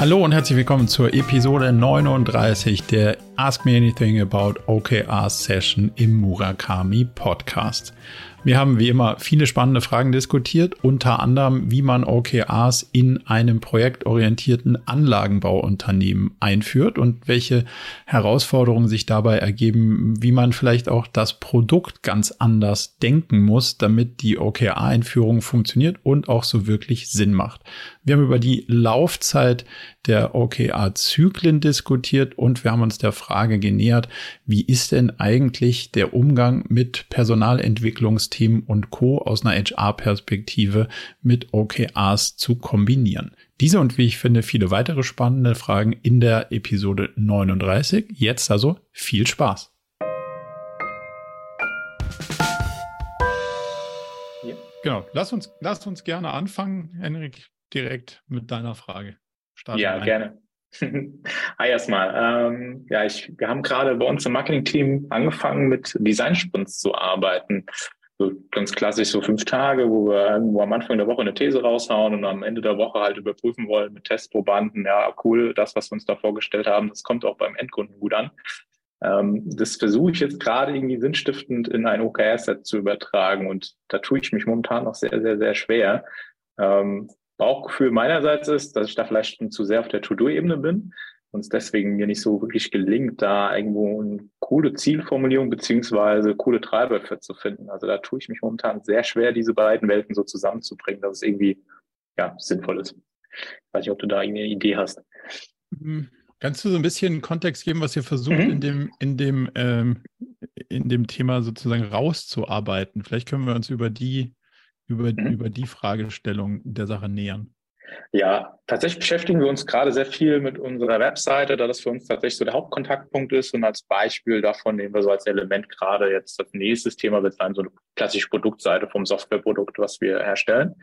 Hallo und herzlich willkommen zur Episode 39 der Ask Me Anything About OKR Session im Murakami Podcast. Wir haben wie immer viele spannende Fragen diskutiert, unter anderem, wie man OKRs in einem projektorientierten Anlagenbauunternehmen einführt und welche Herausforderungen sich dabei ergeben, wie man vielleicht auch das Produkt ganz anders denken muss, damit die OKR-Einführung funktioniert und auch so wirklich Sinn macht. Wir haben über die Laufzeit der OKR-Zyklen diskutiert und wir haben uns der Frage genähert, wie ist denn eigentlich der Umgang mit Personalentwicklungsteam und Co. aus einer HR-Perspektive mit OKRs zu kombinieren? Diese und wie ich finde viele weitere spannende Fragen in der Episode 39. Jetzt also viel Spaß. Genau, lass uns, lass uns gerne anfangen, Henrik, direkt mit deiner Frage. Starten ja, rein. gerne. Hi erstmal. Ähm, ja, ich, wir haben gerade bei uns im Marketing-Team angefangen, mit Design-Sprints zu arbeiten. So ganz klassisch so fünf Tage, wo wir irgendwo am Anfang der Woche eine These raushauen und am Ende der Woche halt überprüfen wollen mit Testprobanden. Ja, cool, das, was wir uns da vorgestellt haben, das kommt auch beim Endkunden gut an. Ähm, das versuche ich jetzt gerade irgendwie sinnstiftend in ein OKR-Set zu übertragen und da tue ich mich momentan noch sehr, sehr, sehr schwer. Ähm, Bauchgefühl meinerseits ist, dass ich da vielleicht schon zu sehr auf der To-Do-Ebene bin und es deswegen mir nicht so wirklich gelingt, da irgendwo eine coole Zielformulierung beziehungsweise coole Treiber für zu finden. Also da tue ich mich momentan sehr schwer, diese beiden Welten so zusammenzubringen, dass es irgendwie ja, sinnvoll ist. Ich weiß nicht, ob du da irgendeine Idee hast. Mhm. Kannst du so ein bisschen Kontext geben, was ihr versucht, mhm. in dem, in dem, ähm, in dem Thema sozusagen rauszuarbeiten? Vielleicht können wir uns über die über, mhm. über die Fragestellung der Sache nähern? Ja, tatsächlich beschäftigen wir uns gerade sehr viel mit unserer Webseite, da das für uns tatsächlich so der Hauptkontaktpunkt ist. Und als Beispiel davon nehmen wir so als Element gerade jetzt das nächste Thema wird sein, so eine klassische Produktseite vom Softwareprodukt, was wir herstellen.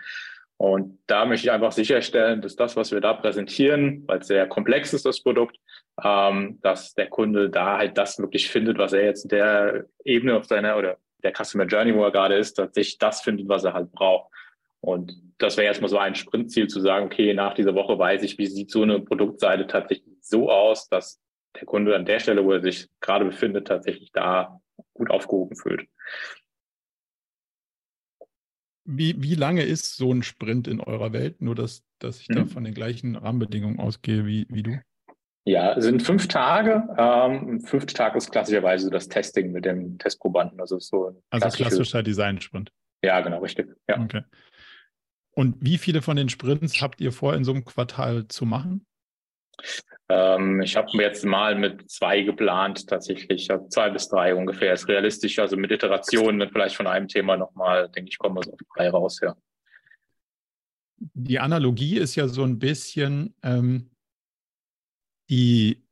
Und da möchte ich einfach sicherstellen, dass das, was wir da präsentieren, weil es sehr komplex ist, das Produkt, ähm, dass der Kunde da halt das wirklich findet, was er jetzt in der Ebene auf seiner oder der Customer Journey, wo er gerade ist, tatsächlich das findet, was er halt braucht. Und das wäre erstmal so ein Sprintziel zu sagen, okay, nach dieser Woche weiß ich, wie sieht so eine Produktseite tatsächlich so aus, dass der Kunde an der Stelle, wo er sich gerade befindet, tatsächlich da gut aufgehoben fühlt. Wie, wie lange ist so ein Sprint in eurer Welt? Nur, dass, dass ich mhm. da von den gleichen Rahmenbedingungen ausgehe wie, wie du? Ja, es sind fünf Tage. Ähm, fünfter Tag ist klassischerweise so das Testing mit dem Testprobanden. Also so also klassischer Design-Sprint. Ja, genau, richtig. Ja. Okay. Und wie viele von den Sprints habt ihr vor, in so einem Quartal zu machen? Ähm, ich habe jetzt mal mit zwei geplant, tatsächlich. Ja, zwei bis drei ungefähr ist realistisch. Also mit Iterationen vielleicht von einem Thema nochmal, denke ich, kommen wir so auf drei raus, ja. Die Analogie ist ja so ein bisschen, ähm, die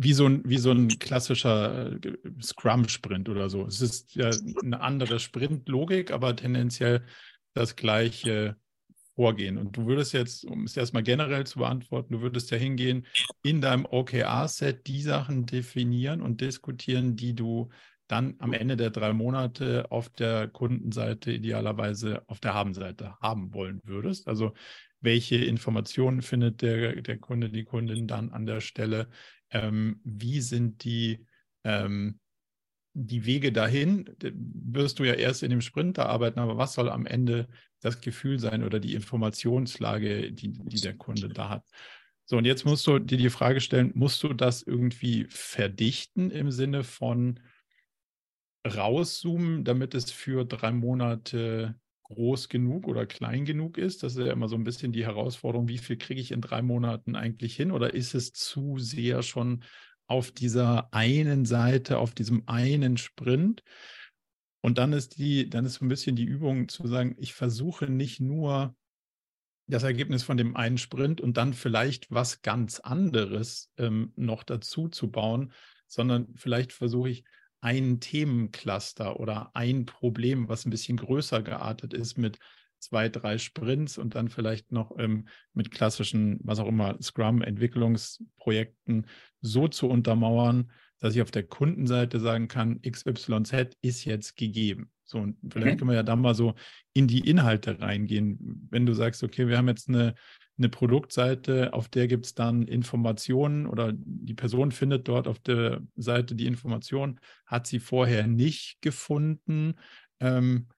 wie so ein, wie so ein klassischer äh, Scrum-Sprint oder so. Es ist ja eine andere Sprint-Logik, aber tendenziell das gleiche Vorgehen. Und du würdest jetzt, um es erstmal generell zu beantworten, du würdest ja hingehen, in deinem OKR-Set die Sachen definieren und diskutieren, die du dann am Ende der drei Monate auf der Kundenseite idealerweise auf der Habenseite haben wollen würdest. Also welche Informationen findet der, der Kunde, die Kundin dann an der Stelle, ähm, wie sind die, ähm, die Wege dahin, wirst du ja erst in dem Sprint da arbeiten, aber was soll am Ende das Gefühl sein oder die Informationslage, die, die der Kunde da hat? So, und jetzt musst du dir die Frage stellen, musst du das irgendwie verdichten im Sinne von rauszoomen, damit es für drei Monate groß genug oder klein genug ist. Das ist ja immer so ein bisschen die Herausforderung, wie viel kriege ich in drei Monaten eigentlich hin? Oder ist es zu sehr schon auf dieser einen Seite, auf diesem einen Sprint? Und dann ist die, dann ist so ein bisschen die Übung zu sagen, ich versuche nicht nur das Ergebnis von dem einen Sprint und dann vielleicht was ganz anderes ähm, noch dazu zu bauen, sondern vielleicht versuche ich ein Themencluster oder ein Problem, was ein bisschen größer geartet ist mit zwei, drei Sprints und dann vielleicht noch ähm, mit klassischen, was auch immer, Scrum-Entwicklungsprojekten so zu untermauern, dass ich auf der Kundenseite sagen kann, XYZ ist jetzt gegeben. So, und vielleicht mhm. können wir ja dann mal so in die Inhalte reingehen. Wenn du sagst, okay, wir haben jetzt eine, eine Produktseite, auf der gibt es dann Informationen oder die Person findet dort auf der Seite die Information, hat sie vorher nicht gefunden. Ähm,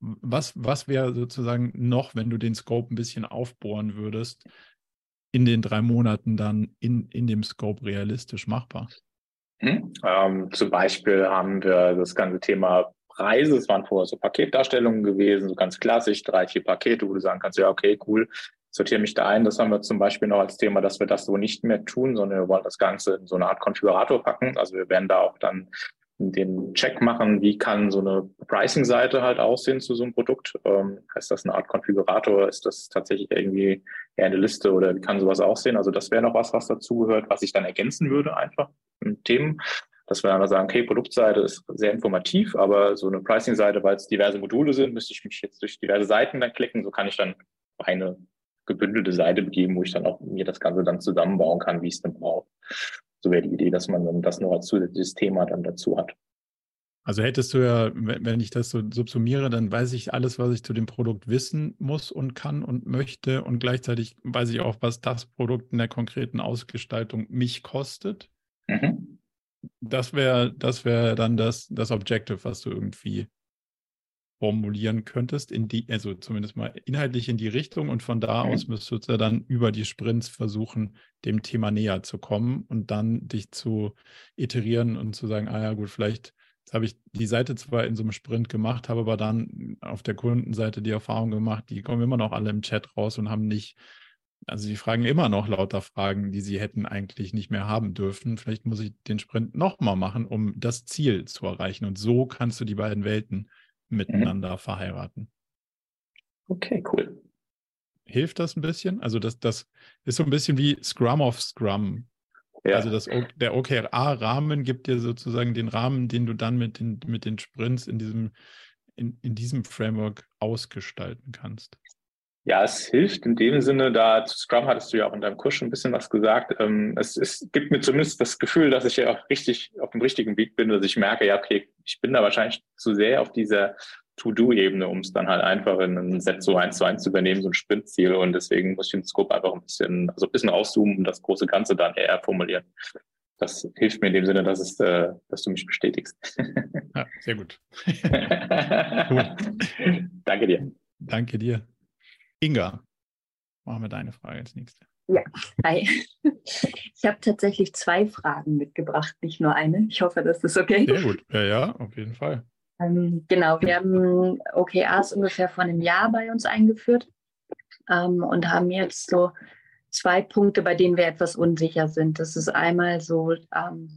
was was wäre sozusagen noch, wenn du den Scope ein bisschen aufbohren würdest, in den drei Monaten dann in, in dem Scope realistisch machbar? Hm? Ähm, zum Beispiel haben wir das ganze Thema Preise. Es waren vorher so Paketdarstellungen gewesen, so ganz klassisch, drei, vier Pakete, wo du sagen kannst, ja, okay, cool, sortiere mich da ein. Das haben wir zum Beispiel noch als Thema, dass wir das so nicht mehr tun, sondern wir wollen das Ganze in so eine Art Konfigurator packen. Also wir werden da auch dann den Check machen, wie kann so eine Pricing-Seite halt aussehen zu so einem Produkt. Ähm, ist das eine Art Konfigurator? Ist das tatsächlich irgendwie eher eine Liste oder wie kann sowas aussehen? Also das wäre noch was, was dazugehört, was ich dann ergänzen würde einfach mit Themen. Dass wir dann sagen, okay, Produktseite ist sehr informativ, aber so eine Pricing-Seite, weil es diverse Module sind, müsste ich mich jetzt durch diverse Seiten dann klicken. So kann ich dann eine gebündelte Seite begeben, wo ich dann auch mir das Ganze dann zusammenbauen kann, wie ich es dann brauche. So wäre die Idee, dass man dann das noch als zusätzliches Thema dann dazu hat. Also hättest du ja, wenn ich das so subsumiere, dann weiß ich alles, was ich zu dem Produkt wissen muss und kann und möchte. Und gleichzeitig weiß ich auch, was das Produkt in der konkreten Ausgestaltung mich kostet. Mhm. Das wäre das wäre dann das, das Objective, was du irgendwie formulieren könntest, in die, also zumindest mal inhaltlich in die Richtung und von da aus müsstest du dann über die Sprints versuchen, dem Thema näher zu kommen und dann dich zu iterieren und zu sagen, ah ja gut, vielleicht habe ich die Seite zwar in so einem Sprint gemacht, habe aber dann auf der Kundenseite die Erfahrung gemacht, die kommen immer noch alle im Chat raus und haben nicht, also die fragen immer noch lauter Fragen, die sie hätten eigentlich nicht mehr haben dürfen. Vielleicht muss ich den Sprint nochmal machen, um das Ziel zu erreichen. Und so kannst du die beiden Welten miteinander mhm. verheiraten. Okay, cool. Hilft das ein bisschen? Also das, das ist so ein bisschen wie Scrum of Scrum. Ja. Also das, der OKR-Rahmen gibt dir sozusagen den Rahmen, den du dann mit den, mit den Sprints in diesem, in, in diesem Framework ausgestalten kannst. Ja, es hilft in dem Sinne, da zu Scrum hattest du ja auch in deinem Kurs schon ein bisschen was gesagt. Ähm, es, es gibt mir zumindest das Gefühl, dass ich ja auch richtig auf dem richtigen Weg bin, dass ich merke, ja, okay, ich bin da wahrscheinlich zu sehr auf dieser To-Do-Ebene, um es dann halt einfach in ein Set so eins zu eins zu übernehmen, so ein Sprintziel. Und deswegen muss ich den Scope einfach ein bisschen, also ein bisschen auszoomen und das große Ganze dann eher formulieren. Das hilft mir in dem Sinne, dass, es, äh, dass du mich bestätigst. Ja, sehr gut. cool. Danke dir. Danke dir. Inga, machen wir deine Frage als nächste. Ja, hi. Ich habe tatsächlich zwei Fragen mitgebracht, nicht nur eine. Ich hoffe, das ist okay. Sehr gut. Ja, ja, auf jeden Fall. Ähm, genau, wir haben OKRs ungefähr vor einem Jahr bei uns eingeführt ähm, und haben jetzt so zwei Punkte, bei denen wir etwas unsicher sind. Das ist einmal so ähm,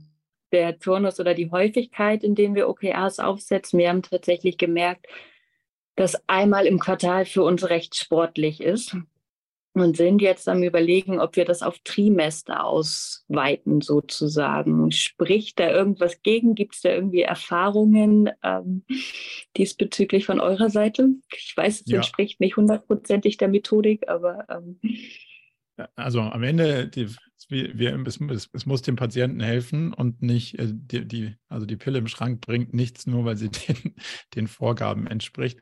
der Turnus oder die Häufigkeit, in dem wir OKRs aufsetzen. Wir haben tatsächlich gemerkt, dass einmal im Quartal für uns recht sportlich ist und sind jetzt am Überlegen, ob wir das auf Trimester ausweiten sozusagen. Spricht da irgendwas gegen? Gibt es da irgendwie Erfahrungen ähm, diesbezüglich von eurer Seite? Ich weiß, es ja. entspricht nicht hundertprozentig der Methodik, aber ähm, also am Ende, die, wir, es, es, muss dem Patienten helfen und nicht äh, die, die, also die Pille im Schrank bringt nichts, nur weil sie den, den Vorgaben entspricht.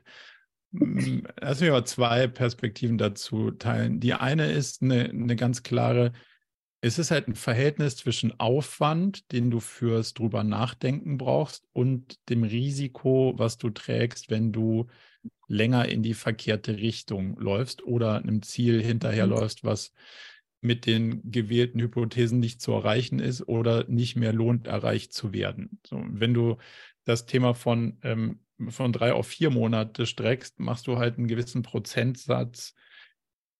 Hm, lass mich aber zwei Perspektiven dazu teilen. Die eine ist eine, eine ganz klare, es ist halt ein Verhältnis zwischen Aufwand, den du fürs drüber nachdenken brauchst, und dem Risiko, was du trägst, wenn du länger in die verkehrte Richtung läufst oder einem Ziel hinterherläufst, mhm. was mit den gewählten Hypothesen nicht zu erreichen ist oder nicht mehr lohnt, erreicht zu werden. So, wenn du das Thema von, ähm, von drei auf vier Monate streckst, machst du halt einen gewissen Prozentsatz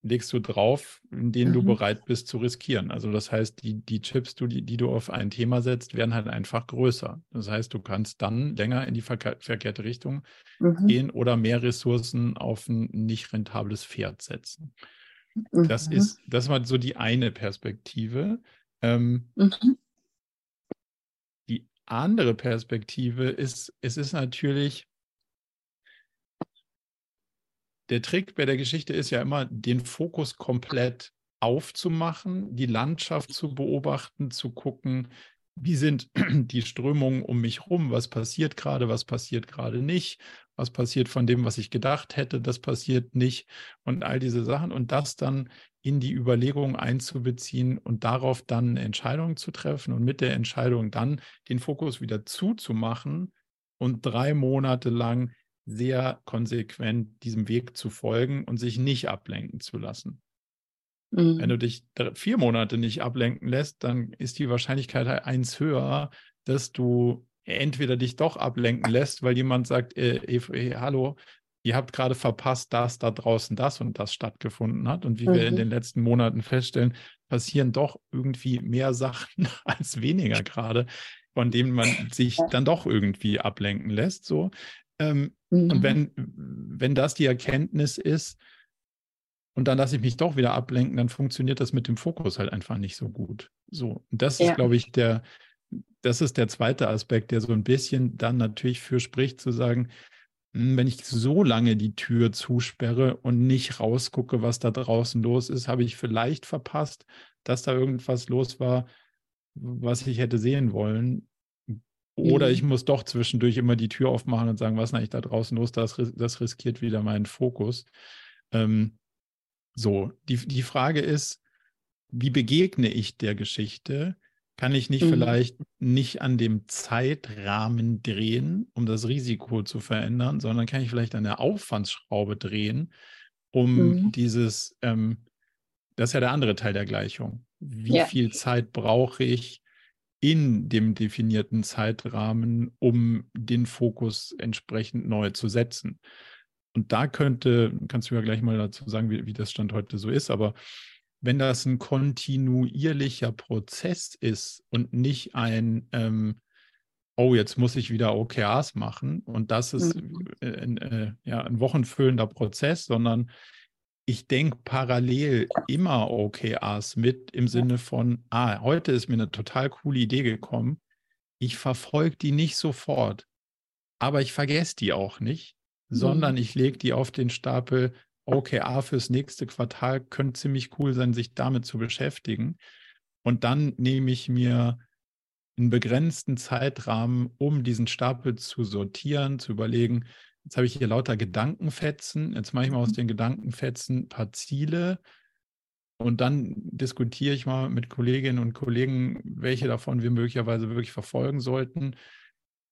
legst du drauf, in denen mhm. du bereit bist zu riskieren. Also das heißt, die, die Chips, die, die du auf ein Thema setzt, werden halt einfach größer. Das heißt, du kannst dann länger in die verkehr verkehrte Richtung mhm. gehen oder mehr Ressourcen auf ein nicht rentables Pferd setzen. Mhm. Das ist, das war so die eine Perspektive. Ähm, mhm. die andere Perspektive ist, es ist natürlich, der Trick bei der Geschichte ist ja immer, den Fokus komplett aufzumachen, die Landschaft zu beobachten, zu gucken, wie sind die Strömungen um mich rum, was passiert gerade, was passiert gerade nicht, was passiert von dem, was ich gedacht hätte, das passiert nicht und all diese Sachen und das dann in die Überlegungen einzubeziehen und darauf dann Entscheidungen zu treffen und mit der Entscheidung dann den Fokus wieder zuzumachen und drei Monate lang sehr konsequent diesem Weg zu folgen und sich nicht ablenken zu lassen. Mhm. Wenn du dich vier Monate nicht ablenken lässt, dann ist die Wahrscheinlichkeit halt eins höher, dass du entweder dich doch ablenken lässt, weil jemand sagt, äh, äh, hallo, ihr habt gerade verpasst, dass da draußen das und das stattgefunden hat. Und wie mhm. wir in mhm. den letzten Monaten feststellen, passieren doch irgendwie mehr Sachen als weniger gerade, von denen man sich dann doch irgendwie ablenken lässt. So. Ähm, mhm. Und wenn, wenn das die Erkenntnis ist, und dann lasse ich mich doch wieder ablenken, dann funktioniert das mit dem Fokus halt einfach nicht so gut. So, und das ja. ist, glaube ich, der, das ist der zweite Aspekt, der so ein bisschen dann natürlich für spricht, zu sagen, hm, wenn ich so lange die Tür zusperre und nicht rausgucke, was da draußen los ist, habe ich vielleicht verpasst, dass da irgendwas los war, was ich hätte sehen wollen. Oder mhm. ich muss doch zwischendurch immer die Tür aufmachen und sagen, was ist eigentlich da draußen los? Das, das riskiert wieder meinen Fokus. Ähm, so, die, die Frage ist, wie begegne ich der Geschichte? Kann ich nicht mhm. vielleicht nicht an dem Zeitrahmen drehen, um das Risiko zu verändern, sondern kann ich vielleicht an der Aufwandsschraube drehen, um mhm. dieses, ähm, das ist ja der andere Teil der Gleichung. Wie ja. viel Zeit brauche ich in dem definierten Zeitrahmen, um den Fokus entsprechend neu zu setzen? Und da könnte, kannst du ja gleich mal dazu sagen, wie, wie das Stand heute so ist, aber wenn das ein kontinuierlicher Prozess ist und nicht ein, ähm, oh, jetzt muss ich wieder OKRs machen und das ist ein, äh, ja, ein wochenfüllender Prozess, sondern ich denke parallel immer OKRs mit im Sinne von, ah, heute ist mir eine total coole Idee gekommen. Ich verfolge die nicht sofort, aber ich vergesse die auch nicht, mhm. sondern ich lege die auf den Stapel, OKR fürs nächste Quartal könnte ziemlich cool sein, sich damit zu beschäftigen. Und dann nehme ich mir einen begrenzten Zeitrahmen, um diesen Stapel zu sortieren, zu überlegen, jetzt habe ich hier lauter Gedankenfetzen, jetzt mache ich mal aus mhm. den Gedankenfetzen ein paar Ziele und dann diskutiere ich mal mit Kolleginnen und Kollegen, welche davon wir möglicherweise wirklich verfolgen sollten.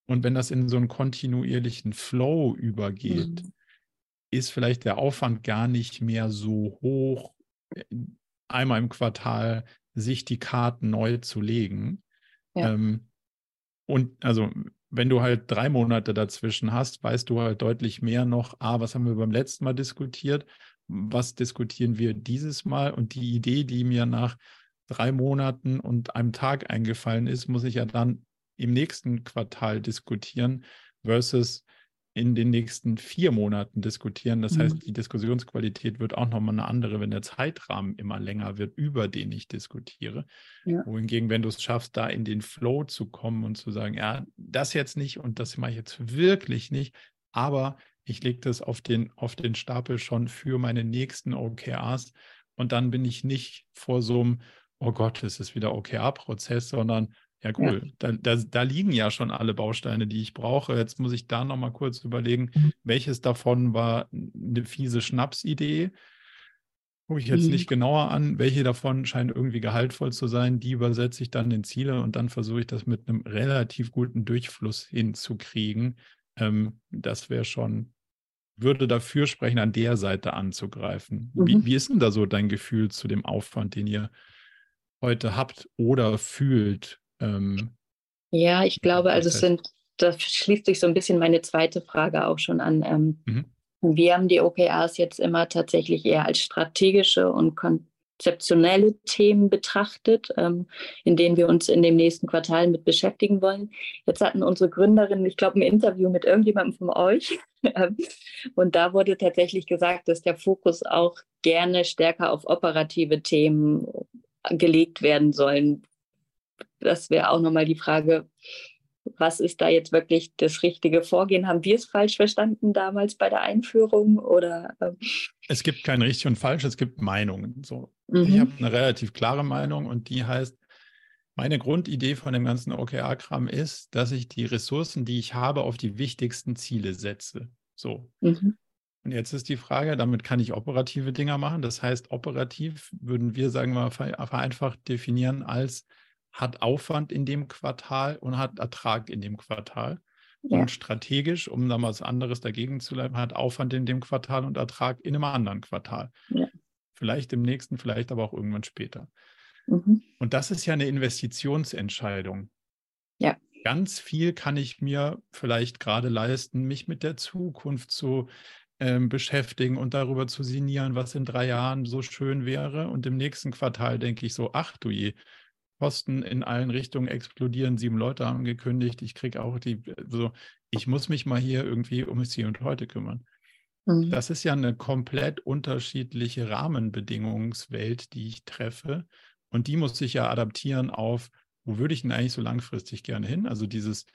Und wenn das in so einen kontinuierlichen Flow übergeht, mhm ist vielleicht der Aufwand gar nicht mehr so hoch, einmal im Quartal sich die Karten neu zu legen. Ja. Ähm, und also, wenn du halt drei Monate dazwischen hast, weißt du halt deutlich mehr noch, ah, was haben wir beim letzten Mal diskutiert? Was diskutieren wir dieses Mal? Und die Idee, die mir nach drei Monaten und einem Tag eingefallen ist, muss ich ja dann im nächsten Quartal diskutieren versus in den nächsten vier Monaten diskutieren. Das mhm. heißt, die Diskussionsqualität wird auch nochmal eine andere, wenn der Zeitrahmen immer länger wird, über den ich diskutiere. Ja. Wohingegen, wenn du es schaffst, da in den Flow zu kommen und zu sagen, ja, das jetzt nicht und das mache ich jetzt wirklich nicht, aber ich lege das auf den, auf den Stapel schon für meine nächsten OKRs und dann bin ich nicht vor so einem, oh Gott, es ist wieder OKR-Prozess, sondern ja, cool. Ja. Da, da, da, liegen ja schon alle Bausteine, die ich brauche. Jetzt muss ich da nochmal kurz überlegen, mhm. welches davon war eine fiese Schnapsidee. Gucke ich jetzt mhm. nicht genauer an. Welche davon scheinen irgendwie gehaltvoll zu sein. Die übersetze ich dann in Ziele und dann versuche ich das mit einem relativ guten Durchfluss hinzukriegen. Ähm, das wäre schon, würde dafür sprechen, an der Seite anzugreifen. Mhm. Wie, wie ist denn da so dein Gefühl zu dem Aufwand, den ihr heute habt oder fühlt ähm, ja, ich glaube, also es sind, da schließt sich so ein bisschen meine zweite Frage auch schon an. Ähm, mhm. Wir haben die OKRs jetzt immer tatsächlich eher als strategische und konzeptionelle Themen betrachtet, ähm, in denen wir uns in dem nächsten Quartal mit beschäftigen wollen. Jetzt hatten unsere Gründerinnen, ich glaube, ein Interview mit irgendjemandem von euch. Ähm, und da wurde tatsächlich gesagt, dass der Fokus auch gerne stärker auf operative Themen gelegt werden sollen das wäre auch nochmal die Frage, was ist da jetzt wirklich das richtige Vorgehen? Haben wir es falsch verstanden damals bei der Einführung? Oder, ähm? Es gibt kein richtig und falsch, es gibt Meinungen. So. Mhm. Ich habe eine relativ klare Meinung und die heißt, meine Grundidee von dem ganzen OKR-Kram ist, dass ich die Ressourcen, die ich habe, auf die wichtigsten Ziele setze. So. Mhm. Und jetzt ist die Frage, damit kann ich operative Dinge machen. Das heißt, operativ würden wir, sagen wir mal, vereinfacht definieren als hat Aufwand in dem Quartal und hat Ertrag in dem Quartal. Ja. Und strategisch, um da mal was anderes dagegen zu leiten, hat Aufwand in dem Quartal und Ertrag in einem anderen Quartal. Ja. Vielleicht im nächsten, vielleicht aber auch irgendwann später. Mhm. Und das ist ja eine Investitionsentscheidung. Ja. Ganz viel kann ich mir vielleicht gerade leisten, mich mit der Zukunft zu ähm, beschäftigen und darüber zu sinnieren, was in drei Jahren so schön wäre. Und im nächsten Quartal denke ich so, ach du je, Kosten in allen Richtungen explodieren. Sieben Leute haben gekündigt. Ich kriege auch die, so, ich muss mich mal hier irgendwie um das Hier und Heute kümmern. Mhm. Das ist ja eine komplett unterschiedliche Rahmenbedingungswelt, die ich treffe. Und die muss sich ja adaptieren auf, wo würde ich denn eigentlich so langfristig gerne hin? Also dieses,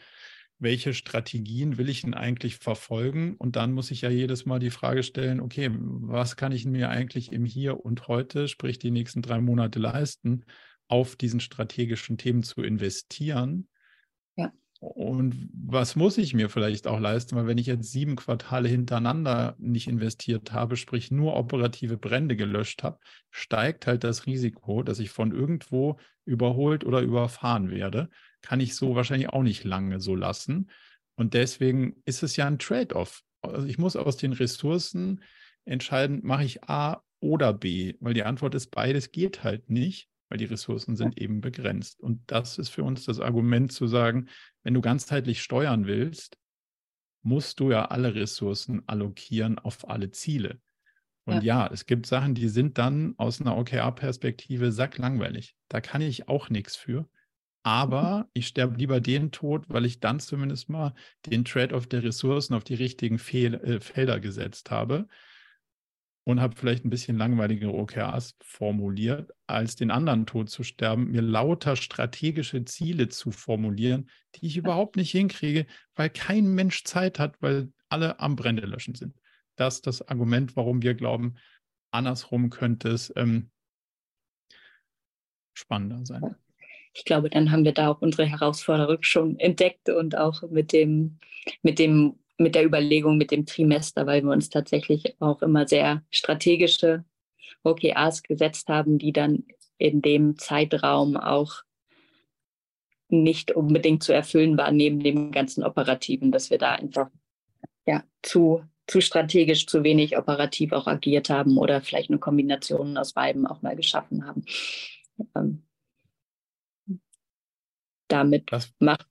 welche Strategien will ich denn eigentlich verfolgen? Und dann muss ich ja jedes Mal die Frage stellen, okay, was kann ich mir eigentlich im Hier und heute, sprich die nächsten drei Monate leisten, auf diesen strategischen Themen zu investieren? Ja. Und was muss ich mir vielleicht auch leisten? Weil wenn ich jetzt sieben Quartale hintereinander nicht investiert habe, sprich nur operative Brände gelöscht habe, steigt halt das Risiko, dass ich von irgendwo überholt oder überfahren werde. Kann ich so wahrscheinlich auch nicht lange so lassen. Und deswegen ist es ja ein Trade-off. Also ich muss aus den Ressourcen entscheiden, mache ich A oder B, weil die Antwort ist, beides geht halt nicht weil die Ressourcen sind eben begrenzt. Und das ist für uns das Argument zu sagen, wenn du ganzheitlich steuern willst, musst du ja alle Ressourcen allokieren auf alle Ziele. Und ja, ja es gibt Sachen, die sind dann aus einer OKR-Perspektive sacklangweilig. Da kann ich auch nichts für. Aber ich sterbe lieber den Tod, weil ich dann zumindest mal den Trade-off der Ressourcen auf die richtigen Fehl äh, Felder gesetzt habe und habe vielleicht ein bisschen langweiligere OKRs formuliert, als den anderen Tod zu sterben, mir lauter strategische Ziele zu formulieren, die ich überhaupt nicht hinkriege, weil kein Mensch Zeit hat, weil alle am Brände löschen sind. Das ist das Argument, warum wir glauben, andersrum könnte es ähm, spannender sein. Ich glaube, dann haben wir da auch unsere Herausforderung schon entdeckt und auch mit dem, mit dem mit der Überlegung mit dem Trimester, weil wir uns tatsächlich auch immer sehr strategische OKRs gesetzt haben, die dann in dem Zeitraum auch nicht unbedingt zu erfüllen waren, neben dem ganzen Operativen, dass wir da einfach ja, zu, zu strategisch, zu wenig operativ auch agiert haben oder vielleicht eine Kombination aus beiden auch mal geschaffen haben. Ähm, damit das, macht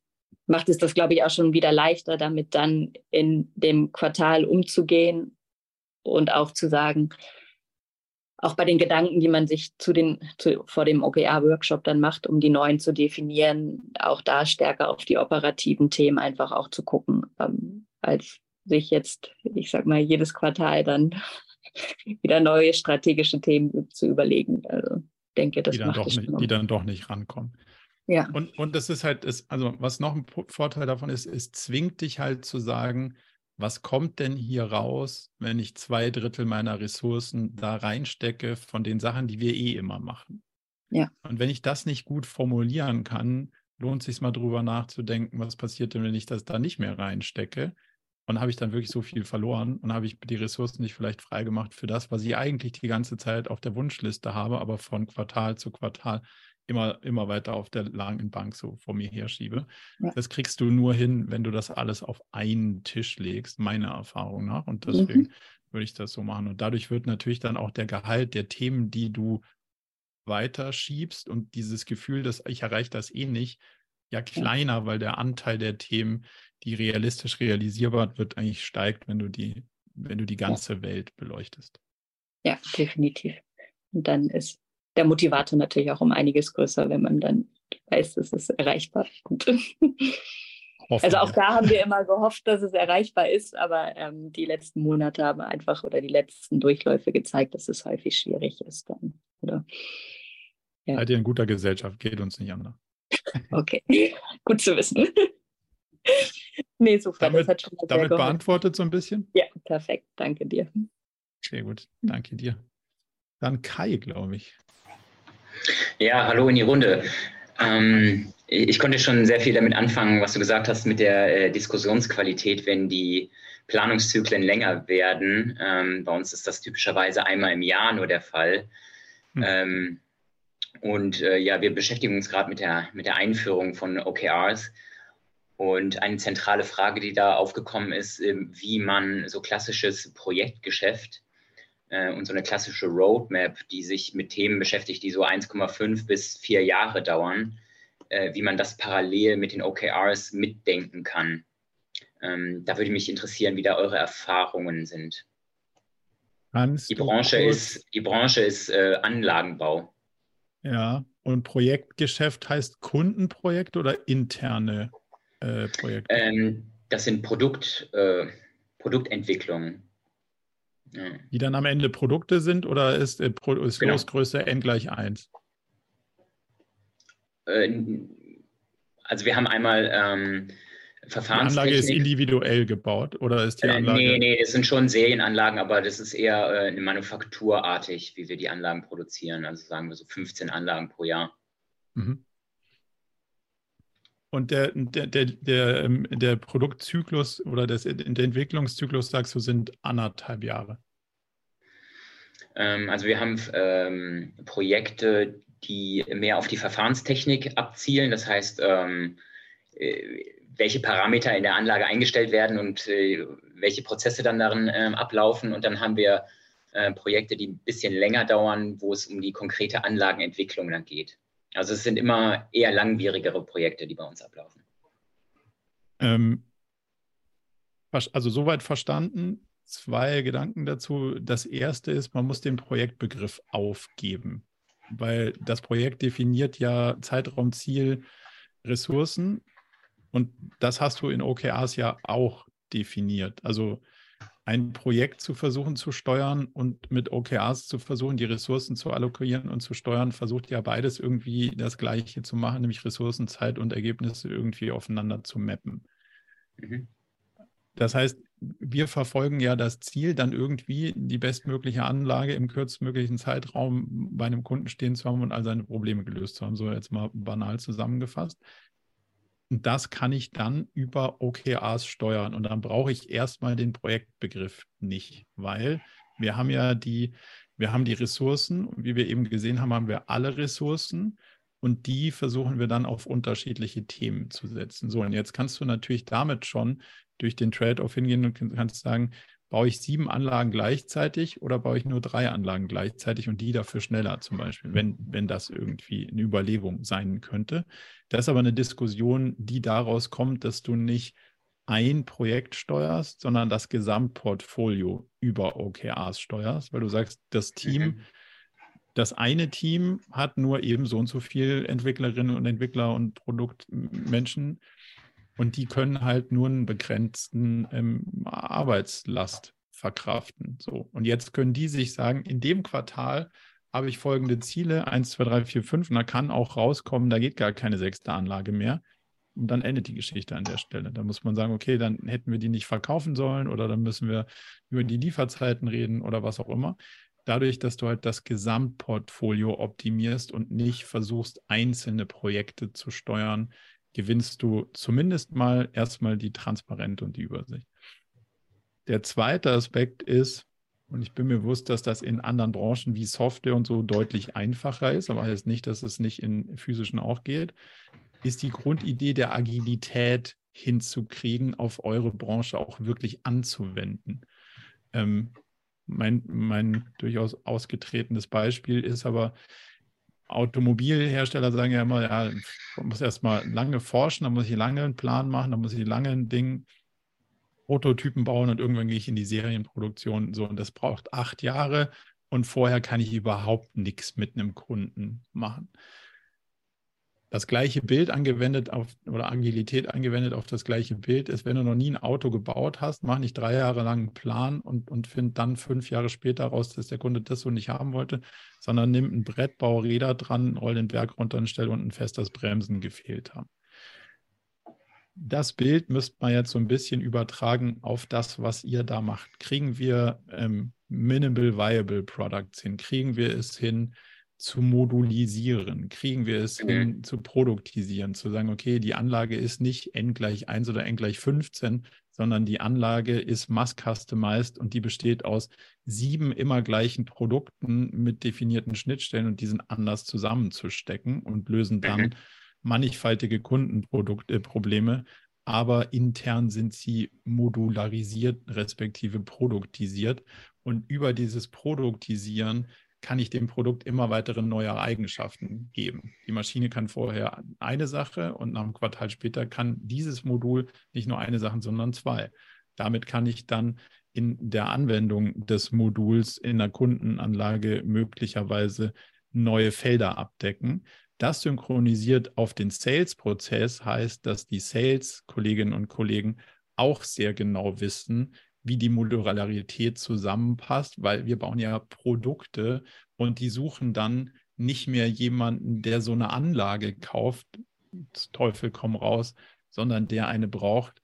macht es das, glaube ich, auch schon wieder leichter, damit dann in dem Quartal umzugehen und auch zu sagen, auch bei den Gedanken, die man sich zu den, zu, vor dem OKR-Workshop dann macht, um die neuen zu definieren, auch da stärker auf die operativen Themen einfach auch zu gucken, ähm, als sich jetzt, ich sag mal, jedes Quartal dann wieder neue strategische Themen zu überlegen. Also denke, das die dann, doch nicht, die dann doch nicht rankommen. Ja. Und, und das ist halt, ist, also was noch ein Vorteil davon ist, es zwingt dich halt zu sagen, was kommt denn hier raus, wenn ich zwei Drittel meiner Ressourcen da reinstecke von den Sachen, die wir eh immer machen. Ja. Und wenn ich das nicht gut formulieren kann, lohnt es sich mal drüber nachzudenken, was passiert denn, wenn ich das da nicht mehr reinstecke? Und habe ich dann wirklich so viel verloren und habe ich die Ressourcen nicht vielleicht freigemacht für das, was ich eigentlich die ganze Zeit auf der Wunschliste habe, aber von Quartal zu Quartal immer, immer weiter auf der langen Bank so vor mir herschiebe. Ja. Das kriegst du nur hin, wenn du das alles auf einen Tisch legst, meiner Erfahrung nach. Und deswegen mhm. würde ich das so machen. Und dadurch wird natürlich dann auch der Gehalt der Themen, die du weiterschiebst und dieses Gefühl, dass ich erreiche das eh nicht, ja kleiner, weil der Anteil der Themen, die realistisch realisierbar wird, eigentlich steigt, wenn du die, wenn du die ganze ja. Welt beleuchtest. Ja, definitiv. Und dann ist der Motivator natürlich auch um einiges größer, wenn man dann weiß, dass es erreichbar ist. also auch da haben wir immer gehofft, dass es erreichbar ist, aber ähm, die letzten Monate haben einfach oder die letzten Durchläufe gezeigt, dass es häufig schwierig ist dann. Oder, ja. Seid ihr in guter Gesellschaft, geht uns nicht anders. okay, gut zu wissen. nee, super. Damit, das hat schon damit beantwortet so ein bisschen? Ja, perfekt. Danke dir. Sehr gut. Danke dir. Dann Kai, glaube ich. Ja, hallo in die Runde. Ähm, Ich konnte schon sehr viel damit anfangen, was du gesagt hast mit der äh, Diskussionsqualität, wenn die Planungszyklen länger werden. Ähm, bei uns ist das typischerweise einmal im Jahr nur der Fall. Hm. Ähm, und äh, ja, wir beschäftigen uns gerade mit der, mit der Einführung von OKRs. Und eine zentrale Frage, die da aufgekommen ist, äh, wie man so klassisches Projektgeschäft äh, und so eine klassische Roadmap, die sich mit Themen beschäftigt, die so 1,5 bis 4 Jahre dauern, äh, wie man das parallel mit den OKRs mitdenken kann. Ähm, da würde mich interessieren, wie da eure Erfahrungen sind. die Branche, ist, die Branche ist äh, Anlagenbau. Ja, und Projektgeschäft heißt Kundenprojekt oder interne äh, Projekte? Ähm, das sind Produkt, äh, Produktentwicklungen. Ja. Die dann am Ende Produkte sind oder ist, äh, ist genau. Losgröße n gleich 1? Äh, also wir haben einmal ähm, Verfahrenstechnik. Die Anlage ist individuell gebaut oder ist die äh, Anlage? nee, nee, es sind schon Serienanlagen, aber das ist eher äh, eine Manufakturartig, wie wir die Anlagen produzieren. Also sagen wir so 15 Anlagen pro Jahr. Mhm. Und der, der, der, der, ähm, der Produktzyklus oder das, der Entwicklungszyklus, sagst du, sind anderthalb Jahre. Ähm, also wir haben ähm, Projekte, die mehr auf die Verfahrenstechnik abzielen. Das heißt, ähm, äh, welche Parameter in der Anlage eingestellt werden und äh, welche Prozesse dann darin äh, ablaufen. Und dann haben wir äh, Projekte, die ein bisschen länger dauern, wo es um die konkrete Anlagenentwicklung dann geht. Also es sind immer eher langwierigere Projekte, die bei uns ablaufen. Ähm, also soweit verstanden. Zwei Gedanken dazu. Das erste ist, man muss den Projektbegriff aufgeben weil das Projekt definiert ja Zeitraum, Ziel, Ressourcen und das hast du in OKRs ja auch definiert. Also ein Projekt zu versuchen zu steuern und mit OKRs zu versuchen, die Ressourcen zu allokieren und zu steuern, versucht ja beides irgendwie das Gleiche zu machen, nämlich Ressourcen, Zeit und Ergebnisse irgendwie aufeinander zu mappen. Mhm. Das heißt, wir verfolgen ja das Ziel, dann irgendwie die bestmögliche Anlage im kürzestmöglichen Zeitraum bei einem Kunden stehen zu haben und all seine Probleme gelöst zu haben. So jetzt mal banal zusammengefasst. Und das kann ich dann über OKRs steuern. Und dann brauche ich erstmal den Projektbegriff nicht, weil wir haben ja die, wir haben die Ressourcen. Und wie wir eben gesehen haben, haben wir alle Ressourcen. Und die versuchen wir dann auf unterschiedliche Themen zu setzen. So, und jetzt kannst du natürlich damit schon durch den Trade-off hingehen und kannst sagen, baue ich sieben Anlagen gleichzeitig oder baue ich nur drei Anlagen gleichzeitig und die dafür schneller zum Beispiel, wenn, wenn das irgendwie eine Überlegung sein könnte. Das ist aber eine Diskussion, die daraus kommt, dass du nicht ein Projekt steuerst, sondern das Gesamtportfolio über OKRs steuerst, weil du sagst, das Team, mhm. das eine Team hat nur eben so und so viel Entwicklerinnen und Entwickler und Produktmenschen und die können halt nur einen begrenzten ähm, Arbeitslast verkraften. So. Und jetzt können die sich sagen, in dem Quartal habe ich folgende Ziele, 1, 2, 3, 4, 5, und da kann auch rauskommen, da geht gar keine sechste Anlage mehr. Und dann endet die Geschichte an der Stelle. Da muss man sagen, okay, dann hätten wir die nicht verkaufen sollen oder dann müssen wir über die Lieferzeiten reden oder was auch immer. Dadurch, dass du halt das Gesamtportfolio optimierst und nicht versuchst, einzelne Projekte zu steuern, gewinnst du zumindest mal erstmal die Transparenz und die Übersicht. Der zweite Aspekt ist, und ich bin mir bewusst, dass das in anderen Branchen wie Software und so deutlich einfacher ist, aber heißt nicht, dass es nicht in physischen auch geht, ist die Grundidee der Agilität hinzukriegen, auf eure Branche auch wirklich anzuwenden. Ähm, mein, mein durchaus ausgetretenes Beispiel ist aber, Automobilhersteller sagen ja immer, ja, man muss erstmal lange forschen, dann muss ich lange einen Plan machen, dann muss ich lange ein Ding, Prototypen bauen und irgendwann gehe ich in die Serienproduktion. So, und das braucht acht Jahre und vorher kann ich überhaupt nichts mit einem Kunden machen das gleiche Bild angewendet auf oder Agilität angewendet auf das gleiche Bild ist, wenn du noch nie ein Auto gebaut hast, mach nicht drei Jahre lang einen Plan und, und find dann fünf Jahre später raus, dass der Kunde das so nicht haben wollte, sondern nimm ein Brett, bau Räder dran, roll den Berg runter und stell unten fest, dass Bremsen gefehlt haben. Das Bild müsste man jetzt so ein bisschen übertragen auf das, was ihr da macht. Kriegen wir ähm, Minimal Viable Products hin? Kriegen wir es hin, zu modulisieren? Kriegen wir es Mhm. hin, zu produktisieren, zu sagen, okay, die Anlage ist nicht n gleich 1 oder n gleich 15, sondern die Anlage ist mass customized und die besteht aus sieben immer gleichen Produkten mit definierten Schnittstellen und die sind anders zusammenzustecken und lösen dann Mhm. mannigfaltige Kundenprobleme, aber intern sind sie modularisiert respektive produktisiert und über dieses Produktisieren kann ich dem Produkt immer weitere neue Eigenschaften geben. Die Maschine kann vorher eine Sache und nach einem Quartal später kann dieses Modul nicht nur eine Sache, sondern zwei. Damit kann ich dann in der Anwendung des Moduls in der Kundenanlage möglicherweise neue Felder abdecken. Das synchronisiert auf den Sales-Prozess heißt, dass die Sales-Kolleginnen und Kollegen auch sehr genau wissen, wie die Modularität zusammenpasst, weil wir bauen ja Produkte und die suchen dann nicht mehr jemanden, der so eine Anlage kauft, Teufel komm raus, sondern der eine braucht,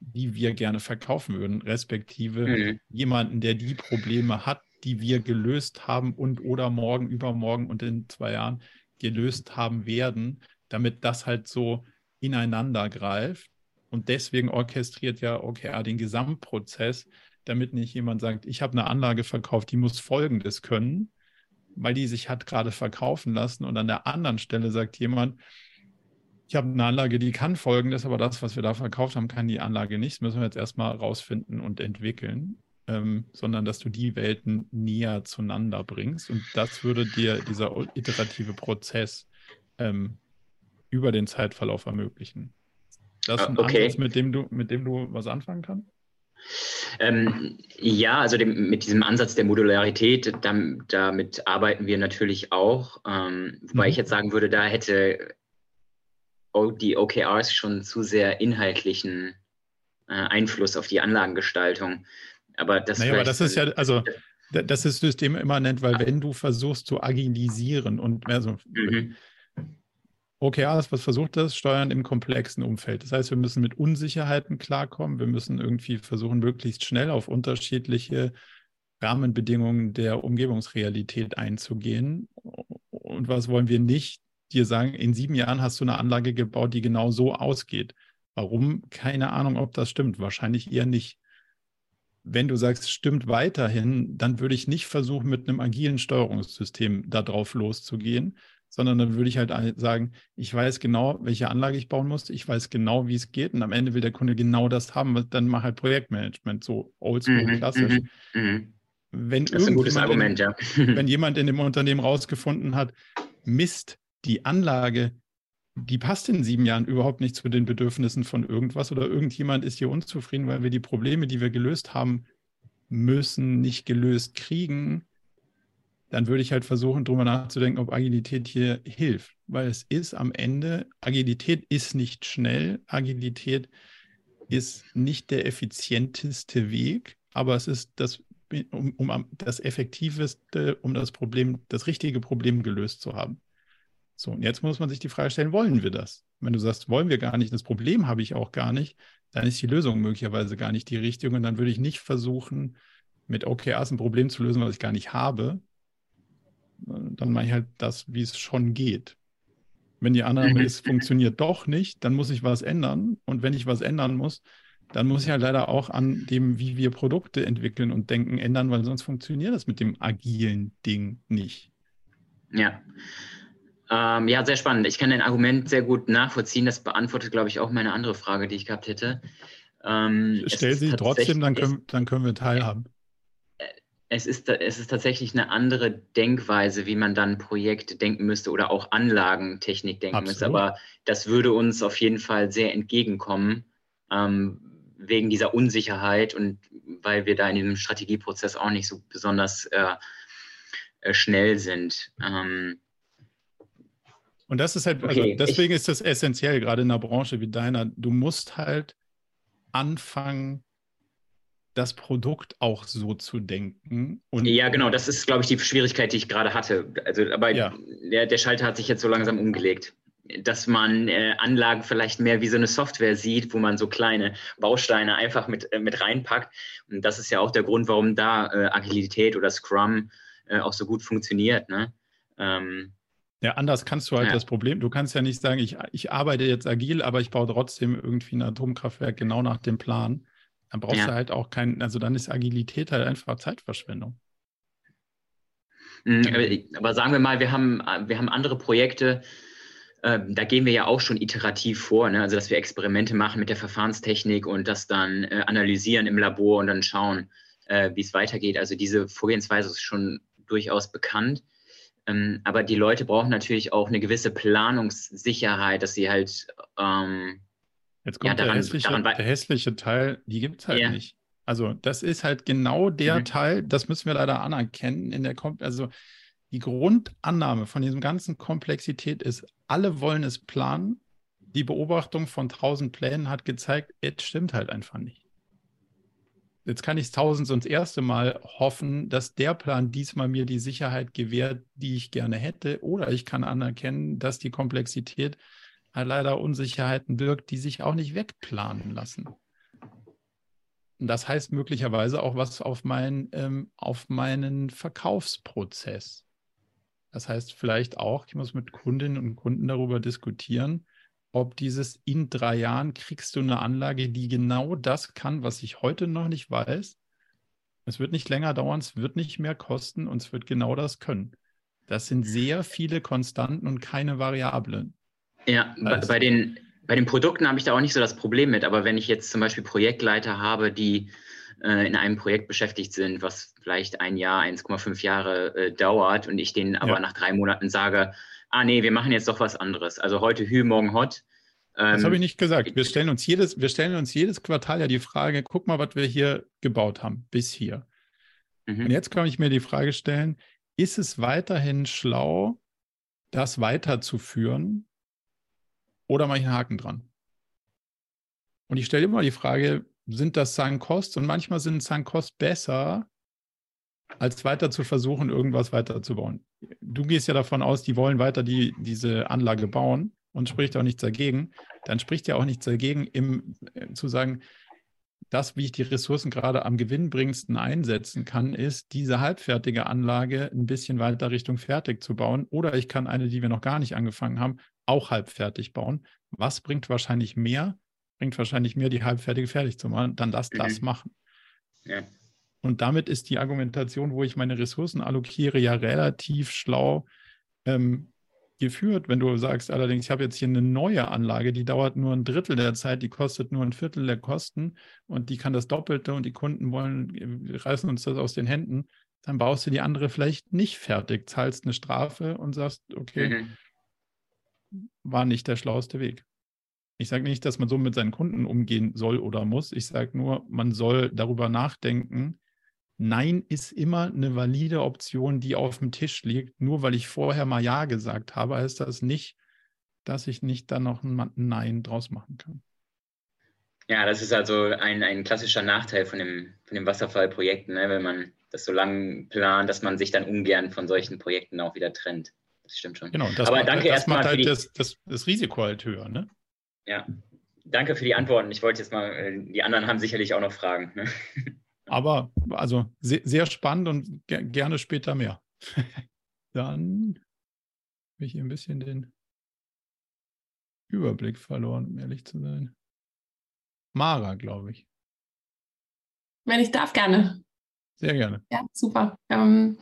die wir gerne verkaufen würden, respektive Mhm. jemanden, der die Probleme hat, die wir gelöst haben und oder morgen, übermorgen und in zwei Jahren gelöst haben werden, damit das halt so ineinander greift. Und deswegen orchestriert ja OKR den Gesamtprozess, damit nicht jemand sagt, ich habe eine Anlage verkauft, die muss Folgendes können, weil die sich hat gerade verkaufen lassen. Und an der anderen Stelle sagt jemand, ich habe eine Anlage, die kann Folgendes, aber das, was wir da verkauft haben, kann die Anlage nicht. Das müssen wir jetzt erstmal rausfinden und entwickeln. Ähm, sondern dass du die Welten näher zueinander bringst. Und das würde dir dieser iterative Prozess ähm, über den Zeitverlauf ermöglichen. Das ist ein Ah, Okay. Ansatz, mit dem du, mit dem du was anfangen kannst? Ähm, ja, also dem, mit diesem Ansatz der Modularität, dam, damit arbeiten wir natürlich auch. Ähm, wobei Mhm. ich jetzt sagen würde, da hätte die OKRs schon zu sehr inhaltlichen äh, Einfluss auf die Anlagengestaltung. Aber das, Naja, aber das ist ja, also da- das ist systemimmanent, weil wenn du versuchst zu agilisieren und also Mhm. OKRs, was versucht das? Steuern im komplexen Umfeld. Das heißt, wir müssen mit Unsicherheiten klarkommen. Wir müssen irgendwie versuchen, möglichst schnell auf unterschiedliche Rahmenbedingungen der Umgebungsrealität einzugehen. Und was wollen wir nicht? Dir sagen, in sieben Jahren hast du eine Anlage gebaut, die genau so ausgeht. Warum? Keine Ahnung, ob das stimmt. Wahrscheinlich eher nicht. Wenn du sagst, stimmt weiterhin, dann würde ich nicht versuchen, mit einem agilen Steuerungssystem darauf loszugehen, sondern dann würde ich halt sagen, ich weiß genau, welche Anlage ich bauen muss, ich weiß genau, wie es geht und am Ende will der Kunde genau das haben, dann mach halt Projektmanagement, so oldschool, Mhm, klassisch. mhm, mhm. Wenn Das ist ein gutes in- Argument, ja. wenn jemand in dem Unternehmen rausgefunden hat, Mist, die Anlage, die passt in sieben Jahren überhaupt nicht zu den Bedürfnissen von irgendwas oder irgendjemand ist hier unzufrieden, weil wir die Probleme, die wir gelöst haben, müssen, nicht gelöst kriegen, dann würde ich halt versuchen, drüber nachzudenken, ob Agilität hier hilft. Weil es ist am Ende, Agilität ist nicht schnell, Agilität ist nicht der effizienteste Weg, aber es ist das, um, um das effektiveste, um das Problem, das richtige Problem gelöst zu haben. So, und jetzt muss man sich die Frage stellen, wollen wir das? Wenn du sagst, wollen wir gar nicht, das Problem habe ich auch gar nicht, dann ist die Lösung möglicherweise gar nicht die richtige. Und dann würde ich nicht versuchen, mit OKRs ein Problem zu lösen, was ich gar nicht habe. Dann mache ich halt das, wie es schon geht. Wenn die Annahme ist, funktioniert doch nicht, dann muss ich was ändern. Und wenn ich was ändern muss, dann muss ich halt leider auch an dem, wie wir Produkte entwickeln und denken, ändern, weil sonst funktioniert das mit dem agilen Ding nicht. Ja. Ähm, ja, sehr spannend. Ich kann dein Argument sehr gut nachvollziehen. Das beantwortet, glaube ich, auch meine andere Frage, die ich gehabt hätte. Ähm, Stell sie trotzdem, dann können, dann können wir teilhaben. Es ist, es ist tatsächlich eine andere Denkweise, wie man dann Projekte denken müsste oder auch Anlagentechnik denken müsste. Absolut. Aber das würde uns auf jeden Fall sehr entgegenkommen, ähm, wegen dieser Unsicherheit und weil wir da in diesem Strategieprozess auch nicht so besonders äh, äh, schnell sind. Ähm, Und das ist halt, Okay, also deswegen ist das essentiell, gerade in einer Branche wie deiner. Du musst halt anfangen, das Produkt auch so zu denken. Und ja, genau, das ist, glaube ich, die Schwierigkeit, die ich gerade hatte. Also, aber Ja. der, der Schalter hat sich jetzt so langsam umgelegt. Dass man äh, Anlagen vielleicht mehr wie so eine Software sieht, wo man so kleine Bausteine einfach mit, äh, mit reinpackt. Und das ist ja auch der Grund, warum da äh, Agilität oder Scrum äh, auch so gut funktioniert. Ne? Ähm, ja, anders kannst du halt ja. das Problem. Du kannst ja nicht sagen, ich, ich arbeite jetzt agil, aber ich baue trotzdem irgendwie ein Atomkraftwerk genau nach dem Plan. Dann brauchst ja. du halt auch keinen, also dann ist Agilität halt einfach Zeitverschwendung. Mhm, aber sagen wir mal, wir haben, wir haben andere Projekte, äh, da gehen wir ja auch schon iterativ vor, ne? also dass wir Experimente machen mit der Verfahrenstechnik und das dann äh, analysieren im Labor und dann schauen, äh, wie es weitergeht. Also diese Vorgehensweise ist schon durchaus bekannt. Ähm, aber die Leute brauchen natürlich auch eine gewisse Planungssicherheit, dass sie halt. Ähm, Jetzt kommt ja, daran, der, hässliche, daran, der, hässliche, Teil, die gibt es halt ja. nicht. Also, das ist halt genau der mhm. Teil, das müssen wir leider anerkennen in der Kom also die Grundannahme von diesem ganzen Komplexität ist, alle wollen es planen. Die Beobachtung von tausend Plänen hat gezeigt, es stimmt halt einfach nicht. Jetzt kann ich es tausend und das erste Mal hoffen, dass der Plan diesmal mir die Sicherheit gewährt, die ich gerne hätte. Oder ich kann anerkennen, dass die Komplexität leider Unsicherheiten birgt, die sich auch nicht wegplanen lassen. Das heißt möglicherweise auch was auf, mein, ähm, auf meinen Verkaufsprozess. Das heißt vielleicht auch, ich muss mit Kundinnen und Kunden darüber diskutieren, ob dieses in drei Jahren kriegst du eine Anlage, die genau das kann, was ich heute noch nicht weiß. Es wird nicht länger dauern, es wird nicht mehr kosten und es wird genau das können. Das sind sehr viele Konstanten und keine Variablen. Ja, also, bei, den, bei den Produkten habe ich da auch nicht so das Problem mit, aber wenn ich jetzt zum Beispiel Projektleiter habe, die äh, in einem Projekt beschäftigt sind, was vielleicht ein Jahr, 1,5 Jahre äh, dauert und ich denen aber ja. nach drei Monaten sage, ah nee, wir machen jetzt doch was anderes. Also heute Hü, morgen Hot. Ähm, das habe ich nicht gesagt. Wir stellen, uns jedes, wir stellen uns jedes Quartal ja die Frage, guck mal, was wir hier gebaut haben, bis hier. Mhm. Und jetzt kann ich mir die Frage stellen, ist es weiterhin schlau, das weiterzuführen oder mache ich einen Haken dran? Und ich stelle immer die Frage, sind das Sunk-Costs? Und manchmal sind Sunk-Costs besser, als weiter zu versuchen, irgendwas weiterzubauen. Du gehst ja davon aus, die wollen weiter die, diese Anlage bauen und spricht auch nichts dagegen. Dann spricht ja auch nichts dagegen, im, äh, zu sagen, das, wie ich die Ressourcen gerade am gewinnbringendsten einsetzen kann, ist, diese halbfertige Anlage ein bisschen weiter Richtung fertig zu bauen. Oder ich kann eine, die wir noch gar nicht angefangen haben, auch halbfertig bauen. Was bringt wahrscheinlich mehr? Bringt wahrscheinlich mehr, die halbfertige fertig zu machen. Dann lass mhm. das machen. Ja. Und damit ist die Argumentation, wo ich meine Ressourcen allokiere, ja relativ schlau ähm, geführt. Wenn du sagst, allerdings, ich habe jetzt hier eine neue Anlage, die dauert nur ein Drittel der Zeit, die kostet nur ein Viertel der Kosten und die kann das Doppelte und die Kunden wollen, reißen uns das aus den Händen, dann baust du die andere vielleicht nicht fertig, zahlst eine Strafe und sagst, okay, mhm. War nicht der schlauste Weg. Ich sage nicht, dass man so mit seinen Kunden umgehen soll oder muss. Ich sage nur, man soll darüber nachdenken, Nein ist immer eine valide Option, die auf dem Tisch liegt. Nur weil ich vorher mal Ja gesagt habe, heißt das nicht, dass ich nicht dann noch ein Nein draus machen kann. Ja, das ist also ein, ein klassischer Nachteil von dem, von dem Wasserfallprojekt, ne? wenn man das so lang plant, dass man sich dann ungern von solchen Projekten auch wieder trennt. Das stimmt schon. Genau, das Aber macht, danke das macht halt das, das, das Risiko halt höher. Ne? Ja, danke für die Antworten. Ich wollte jetzt mal, äh, die anderen haben sicherlich auch noch Fragen. Ne? Aber also sehr, sehr spannend und ge gerne später mehr. Dann habe ich hier ein bisschen den Überblick verloren, um ehrlich zu sein. Mara, glaube ich. Wenn ich darf, gerne. Sehr gerne. Ja, super. Ähm,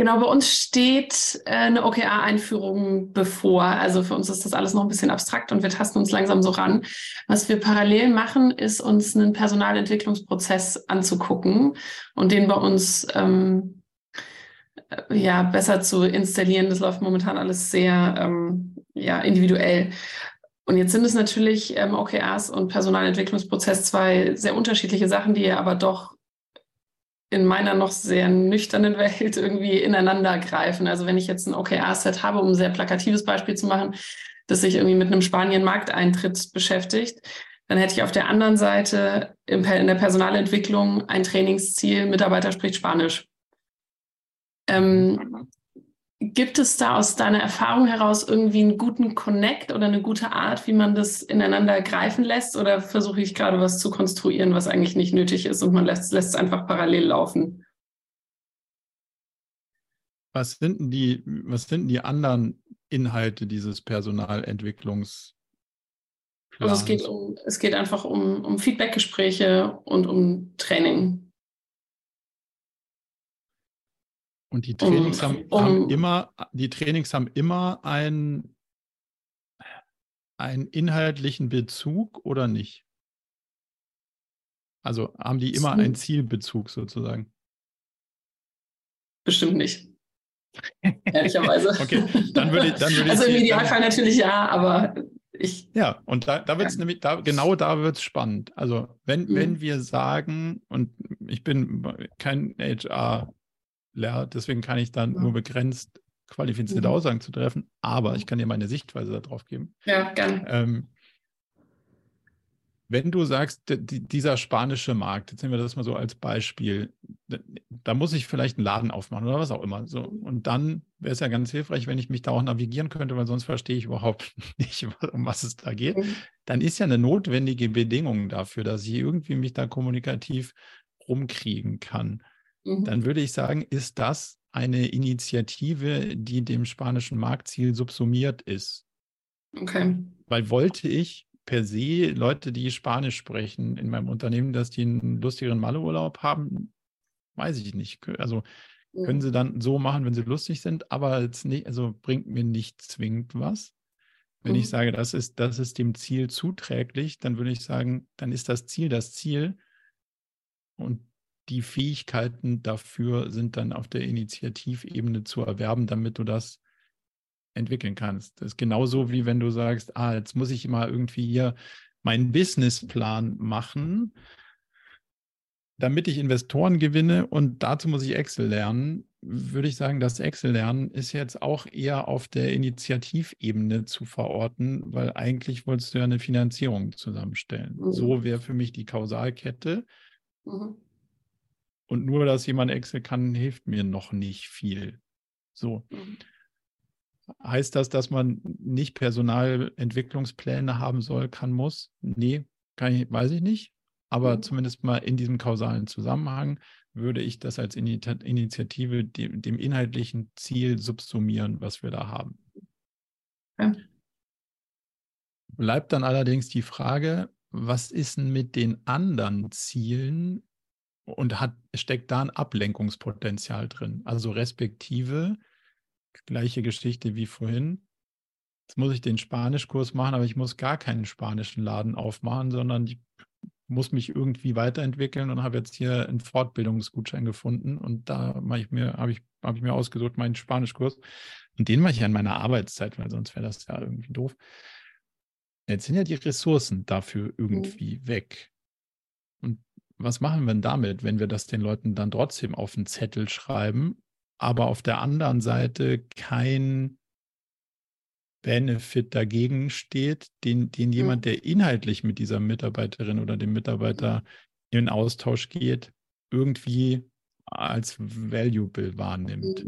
Genau, bei uns steht äh, eine OKR-Einführung bevor. Also für uns ist das alles noch ein bisschen abstrakt und wir tasten uns langsam so ran. Was wir parallel machen, ist uns einen Personalentwicklungsprozess anzugucken und den bei uns ähm, äh, ja besser zu installieren. Das läuft momentan alles sehr ähm, ja, individuell. Und jetzt sind es natürlich ähm, OKRs und Personalentwicklungsprozess zwei sehr unterschiedliche Sachen, die aber doch in meiner noch sehr nüchternen Welt irgendwie ineinander greifen. Also wenn ich jetzt ein OKR-Set habe, um ein sehr plakatives Beispiel zu machen, das sich irgendwie mit einem Spanien-Markteintritt beschäftigt, dann hätte ich auf der anderen Seite in der Personalentwicklung ein Trainingsziel, Mitarbeiter spricht Spanisch. Ähm, Gibt es da aus deiner Erfahrung heraus irgendwie einen guten Connect oder eine gute Art, wie man das ineinander greifen lässt? Oder versuche ich gerade was zu konstruieren, was eigentlich nicht nötig ist und man lässt, lässt es einfach parallel laufen? Was sind denn die, was sind die anderen Inhalte dieses Personalentwicklungs? Also es geht um, es geht einfach um, um Feedbackgespräche und um Training. Und die Trainings um, haben, um, haben, immer, die Trainings haben immer einen, einen inhaltlichen Bezug oder nicht? Also haben die immer einen Zielbezug sozusagen? Bestimmt nicht. Ehrlicherweise. okay, dann würde ich, dann würde Also im Idealfall natürlich ja, aber ich. Ja, und da, da wird es ja. nämlich, da, genau da wird es spannend. Also, wenn, mhm. wenn wir sagen, und ich bin kein HR-Lehrer, deswegen kann ich dann ja. nur begrenzt qualifizierte mhm. Aussagen zu treffen, aber ich kann dir meine Sichtweise darauf geben. Ja, gerne. Ähm, wenn du sagst, dieser spanische Markt, jetzt nehmen wir das mal so als Beispiel, da muss ich vielleicht einen Laden aufmachen oder was auch immer. So. Und dann wäre es ja ganz hilfreich, wenn ich mich da auch navigieren könnte, weil sonst verstehe ich überhaupt nicht, um was es da geht. Mhm. Dann ist ja eine notwendige Bedingung dafür, dass ich irgendwie mich da kommunikativ rumkriegen kann. Mhm. Dann würde ich sagen, ist das eine Initiative, die dem spanischen Marktziel subsumiert ist. Okay. Weil wollte ich per se Leute, die Spanisch sprechen in meinem Unternehmen, dass die einen lustigeren Malleurlaub haben, weiß ich nicht. Also können mhm. sie dann so machen, wenn sie lustig sind, aber jetzt nicht, also bringt mir nicht zwingend was. Wenn mhm. ich sage, das ist, das ist dem Ziel zuträglich, dann würde ich sagen, dann ist das Ziel das Ziel und die Fähigkeiten dafür sind dann auf der Initiativebene zu erwerben, damit du das entwickeln kannst. Das ist genauso wie wenn du sagst, ah, jetzt muss ich mal irgendwie hier meinen Businessplan machen, damit ich Investoren gewinne und dazu muss ich Excel lernen, würde ich sagen, das Excel-Lernen ist jetzt auch eher auf der Initiativebene zu verorten, weil eigentlich wolltest du ja eine Finanzierung zusammenstellen. Mhm. So wäre für mich die Kausalkette. Mhm. Und nur, dass jemand Excel kann, hilft mir noch nicht viel. So. Mhm. Heißt das, dass man nicht Personalentwicklungspläne haben soll, kann, muss? Nee, kann ich, weiß ich nicht. Aber mhm. zumindest mal in diesem kausalen Zusammenhang würde ich das als Initiative dem, dem inhaltlichen Ziel subsumieren, was wir da haben. Ja. Bleibt dann allerdings die Frage, was ist denn mit den anderen Zielen und hat, steckt da ein Ablenkungspotenzial drin? Also respektive, gleiche Geschichte wie vorhin. Jetzt muss ich den Spanischkurs machen, aber ich muss gar keinen spanischen Laden aufmachen, sondern ich muss mich irgendwie weiterentwickeln und habe jetzt hier einen Fortbildungsgutschein gefunden und da mache ich mir, habe ich, habe ich mir ausgesucht, meinen Spanischkurs. Und den mache ich an meiner Arbeitszeit, weil sonst wäre das ja irgendwie doof. Jetzt sind ja die Ressourcen dafür irgendwie mhm. weg. Und was machen wir denn damit, wenn wir das den Leuten dann trotzdem auf den Zettel schreiben aber auf der anderen Seite kein Benefit dagegen steht, den, den jemand, der inhaltlich mit dieser Mitarbeiterin oder dem Mitarbeiter in Austausch geht, irgendwie als valuable wahrnimmt.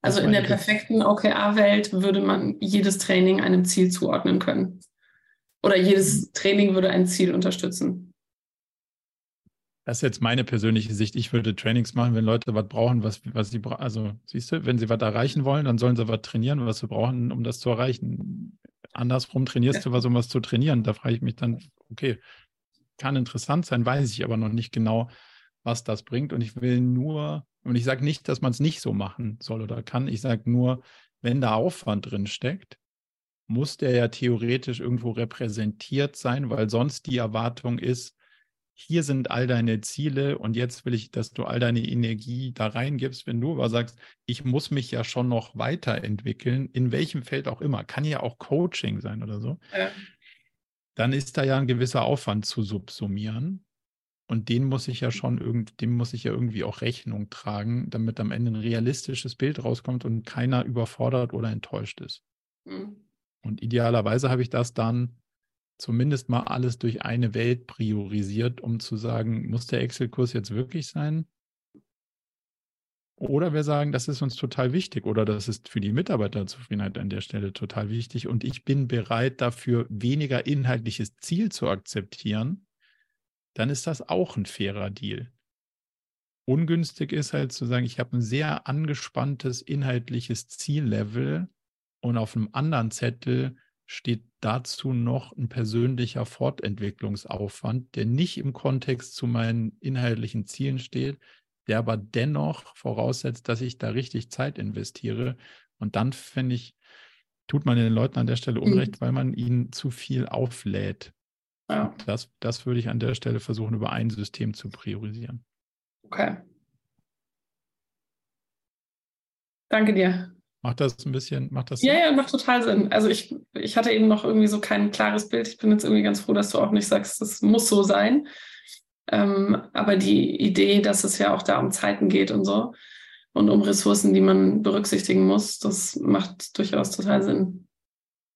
Also in der perfekten OKR-Welt würde man jedes Training einem Ziel zuordnen können. Oder jedes mhm. Training würde ein Ziel unterstützen. Das ist jetzt meine persönliche Sicht. Ich würde Trainings machen, wenn Leute was brauchen, was, was sie brauchen. Also, siehst du, wenn sie was erreichen wollen, dann sollen sie was trainieren, was sie brauchen, um das zu erreichen. Andersrum trainierst du was, um was zu trainieren. Da frage ich mich dann, okay, kann interessant sein, weiß ich aber noch nicht genau, was das bringt. Und ich will nur, und ich sage nicht, dass man es nicht so machen soll oder kann. Ich sage nur, wenn da Aufwand drin steckt, muss der ja theoretisch irgendwo repräsentiert sein, weil sonst die Erwartung ist, hier sind all deine Ziele und jetzt will ich, dass du all deine Energie da reingibst. Wenn du aber sagst, ich muss mich ja schon noch weiterentwickeln, in welchem Feld auch immer, kann ja auch Coaching sein oder so, ja. dann ist da ja ein gewisser Aufwand zu subsumieren. Und den muss ich ja schon irgend, dem muss ich ja irgendwie auch Rechnung tragen, damit am Ende ein realistisches Bild rauskommt und keiner überfordert oder enttäuscht ist. Mhm. Und idealerweise habe ich das dann zumindest mal alles durch eine Welt priorisiert, um zu sagen, muss der Excel-Kurs jetzt wirklich sein? Oder wir sagen, das ist uns total wichtig oder das ist für die Mitarbeiterzufriedenheit an der Stelle total wichtig und ich bin bereit dafür, weniger inhaltliches Ziel zu akzeptieren, dann ist das auch ein fairer Deal. ungünstig ist halt zu sagen, ich habe ein sehr angespanntes inhaltliches Ziellevel und auf einem anderen Zettel steht dazu noch ein persönlicher Fortentwicklungsaufwand, der nicht im Kontext zu meinen inhaltlichen Zielen steht, der aber dennoch voraussetzt, dass ich da richtig Zeit investiere. Und dann finde ich, tut man den Leuten an der Stelle mhm. Unrecht, mhm. weil man ihnen zu viel auflädt. Ja. Das, das würde ich an der Stelle versuchen, über ein System zu priorisieren. Okay. Danke dir. Macht das ein bisschen, macht das Ja, Sinn? ja, macht total Sinn. Also ich, ich hatte eben noch irgendwie so kein klares Bild. Ich bin jetzt irgendwie ganz froh, dass du auch nicht sagst, das muss so sein. Ähm, aber die Idee, dass es ja auch da um Zeiten geht und so und um Ressourcen, die man berücksichtigen muss, das macht durchaus total Sinn.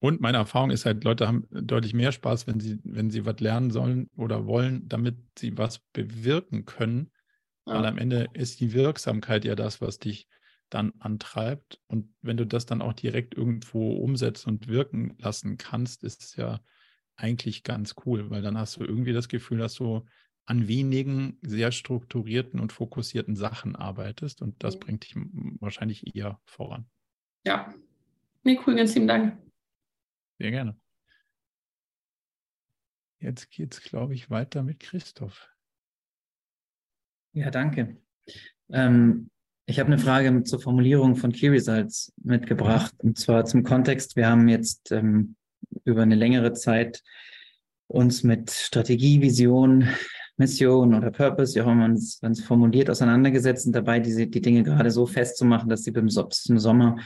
Und meine Erfahrung ist halt, Leute haben deutlich mehr Spaß, wenn sie, wenn sie was lernen sollen oder wollen, damit sie was bewirken können. Ja. Weil am Ende ist die Wirksamkeit ja das, was dich dann antreibt. Und wenn du das dann auch direkt irgendwo umsetzen und wirken lassen kannst, ist es ja eigentlich ganz cool, weil dann hast du irgendwie das Gefühl, dass du an wenigen sehr strukturierten und fokussierten Sachen arbeitest und das bringt dich wahrscheinlich eher voran. Ja, nee, cool, ganz lieben Dank. Sehr gerne. Jetzt geht es, glaube ich, weiter mit Christoph. Ja, danke. Ähm, ich habe eine Frage zur Formulierung von Key Results mitgebracht. Und zwar zum Kontext. Wir haben jetzt ähm, über eine längere Zeit uns mit Strategie, Vision, Mission oder Purpose, wie auch immer man es formuliert, auseinandergesetzt und dabei diese, die Dinge gerade so festzumachen, dass sie im Sommer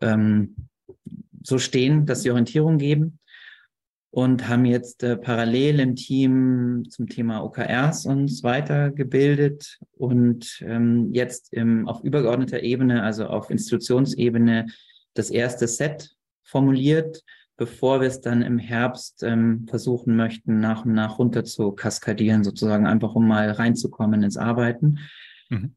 ähm, so stehen, dass sie Orientierung geben und haben jetzt äh, parallel im Team zum Thema OKRs uns weitergebildet und ähm, jetzt im, auf übergeordneter Ebene, also auf Institutionsebene, das erste Set formuliert, bevor wir es dann im Herbst ähm, versuchen möchten, nach und nach runter zu kaskadieren, sozusagen einfach um mal reinzukommen ins Arbeiten. Mhm.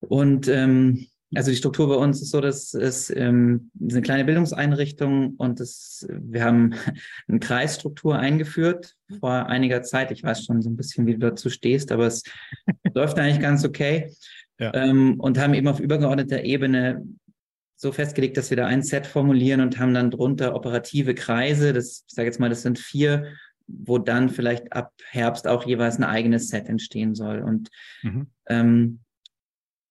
Und ähm, also die Struktur bei uns ist so, dass es ähm, eine kleine Bildungseinrichtung und das, wir haben eine Kreisstruktur eingeführt vor einiger Zeit. Ich weiß schon so ein bisschen, wie du dazu stehst, aber es läuft eigentlich ganz okay. Ja. Ähm, und haben eben auf übergeordneter Ebene so festgelegt, dass wir da ein Set formulieren und haben dann drunter operative Kreise. Das, ich sage jetzt mal, das sind vier, wo dann vielleicht ab Herbst auch jeweils ein eigenes Set entstehen soll. Und mhm. ähm,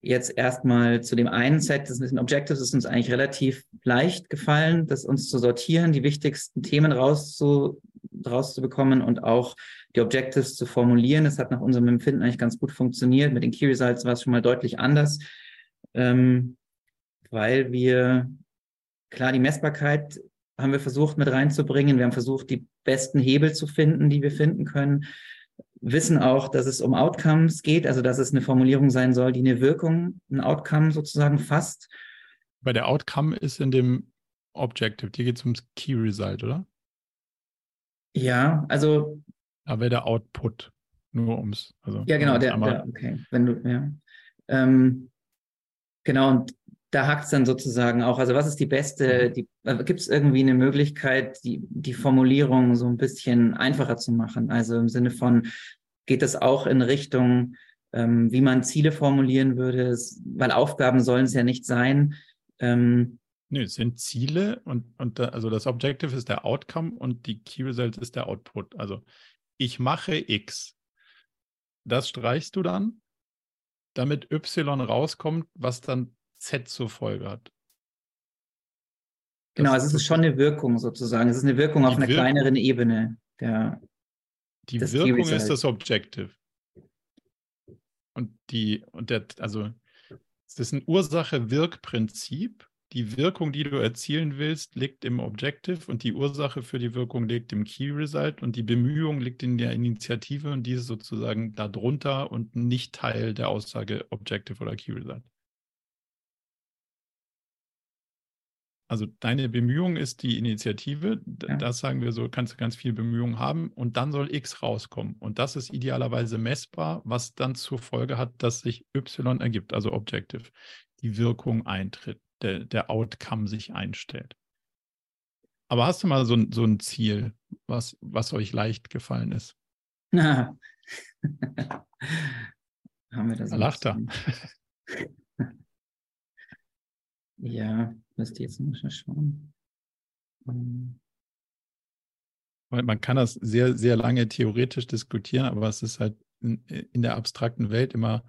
jetzt erstmal zu dem einen Set, das mit den Objectives ist uns eigentlich relativ leicht gefallen, das uns zu sortieren, die wichtigsten Themen rauszu, rauszubekommen und auch die Objectives zu formulieren. Das hat nach unserem Empfinden eigentlich ganz gut funktioniert. Mit den Key Results war es schon mal deutlich anders, ähm, weil wir, klar, die Messbarkeit haben wir versucht mit reinzubringen. Wir haben versucht, die besten Hebel zu finden, die wir finden können wissen auch, dass es um Outcomes geht, also dass es eine Formulierung sein soll, die eine Wirkung, ein Outcome sozusagen fasst. Bei der Outcome ist in dem Objective, hier geht es ums Key Result, oder? Ja, also. Wäre der Output, nur ums. Also, ja, genau, der, der, okay. Wenn du, ja. Ähm, genau, und da hakt es dann sozusagen auch. Also was ist die beste, mhm. die, äh, gibt es irgendwie eine Möglichkeit, die, die Formulierung so ein bisschen einfacher zu machen? Also im Sinne von, geht das auch in Richtung, ähm, wie man Ziele formulieren würde? Weil Aufgaben sollen es ja nicht sein. Ähm, Nö, es sind Ziele und, und da, also das Objective ist der Outcome und die Key Result ist der Output. Also ich mache X. Das streichst du dann, damit Y rauskommt, was dann Z zur Folge hat. Genau, also es ist schon eine Wirkung sozusagen. Es ist eine Wirkung auf einer Wirkung, kleineren Ebene. Der, die Wirkung ist das Objective. Und die, und der, also es ist ein Ursache-Wirk-Prinzip. Die Wirkung, die du erzielen willst, liegt im Objective und die Ursache für die Wirkung liegt im Key Result und die Bemühung liegt in der Initiative und die ist sozusagen darunter und nicht Teil der Aussage Objective oder Key Result. Also deine Bemühung ist die Initiative. Ja. Das sagen wir so, kannst du ganz viel Bemühungen haben und dann soll X rauskommen. Und das ist idealerweise messbar, was dann zur Folge hat, dass sich Y ergibt, also Objective, die Wirkung eintritt, der, der Outcome sich einstellt. Aber hast du mal so, so ein Ziel, was, was euch leicht gefallen ist? haben wir das. Da lacht er. ja, müsste jetzt noch schauen. Ähm, man kann das sehr, sehr lange theoretisch diskutieren, aber es ist halt in, in der abstrakten Welt immer,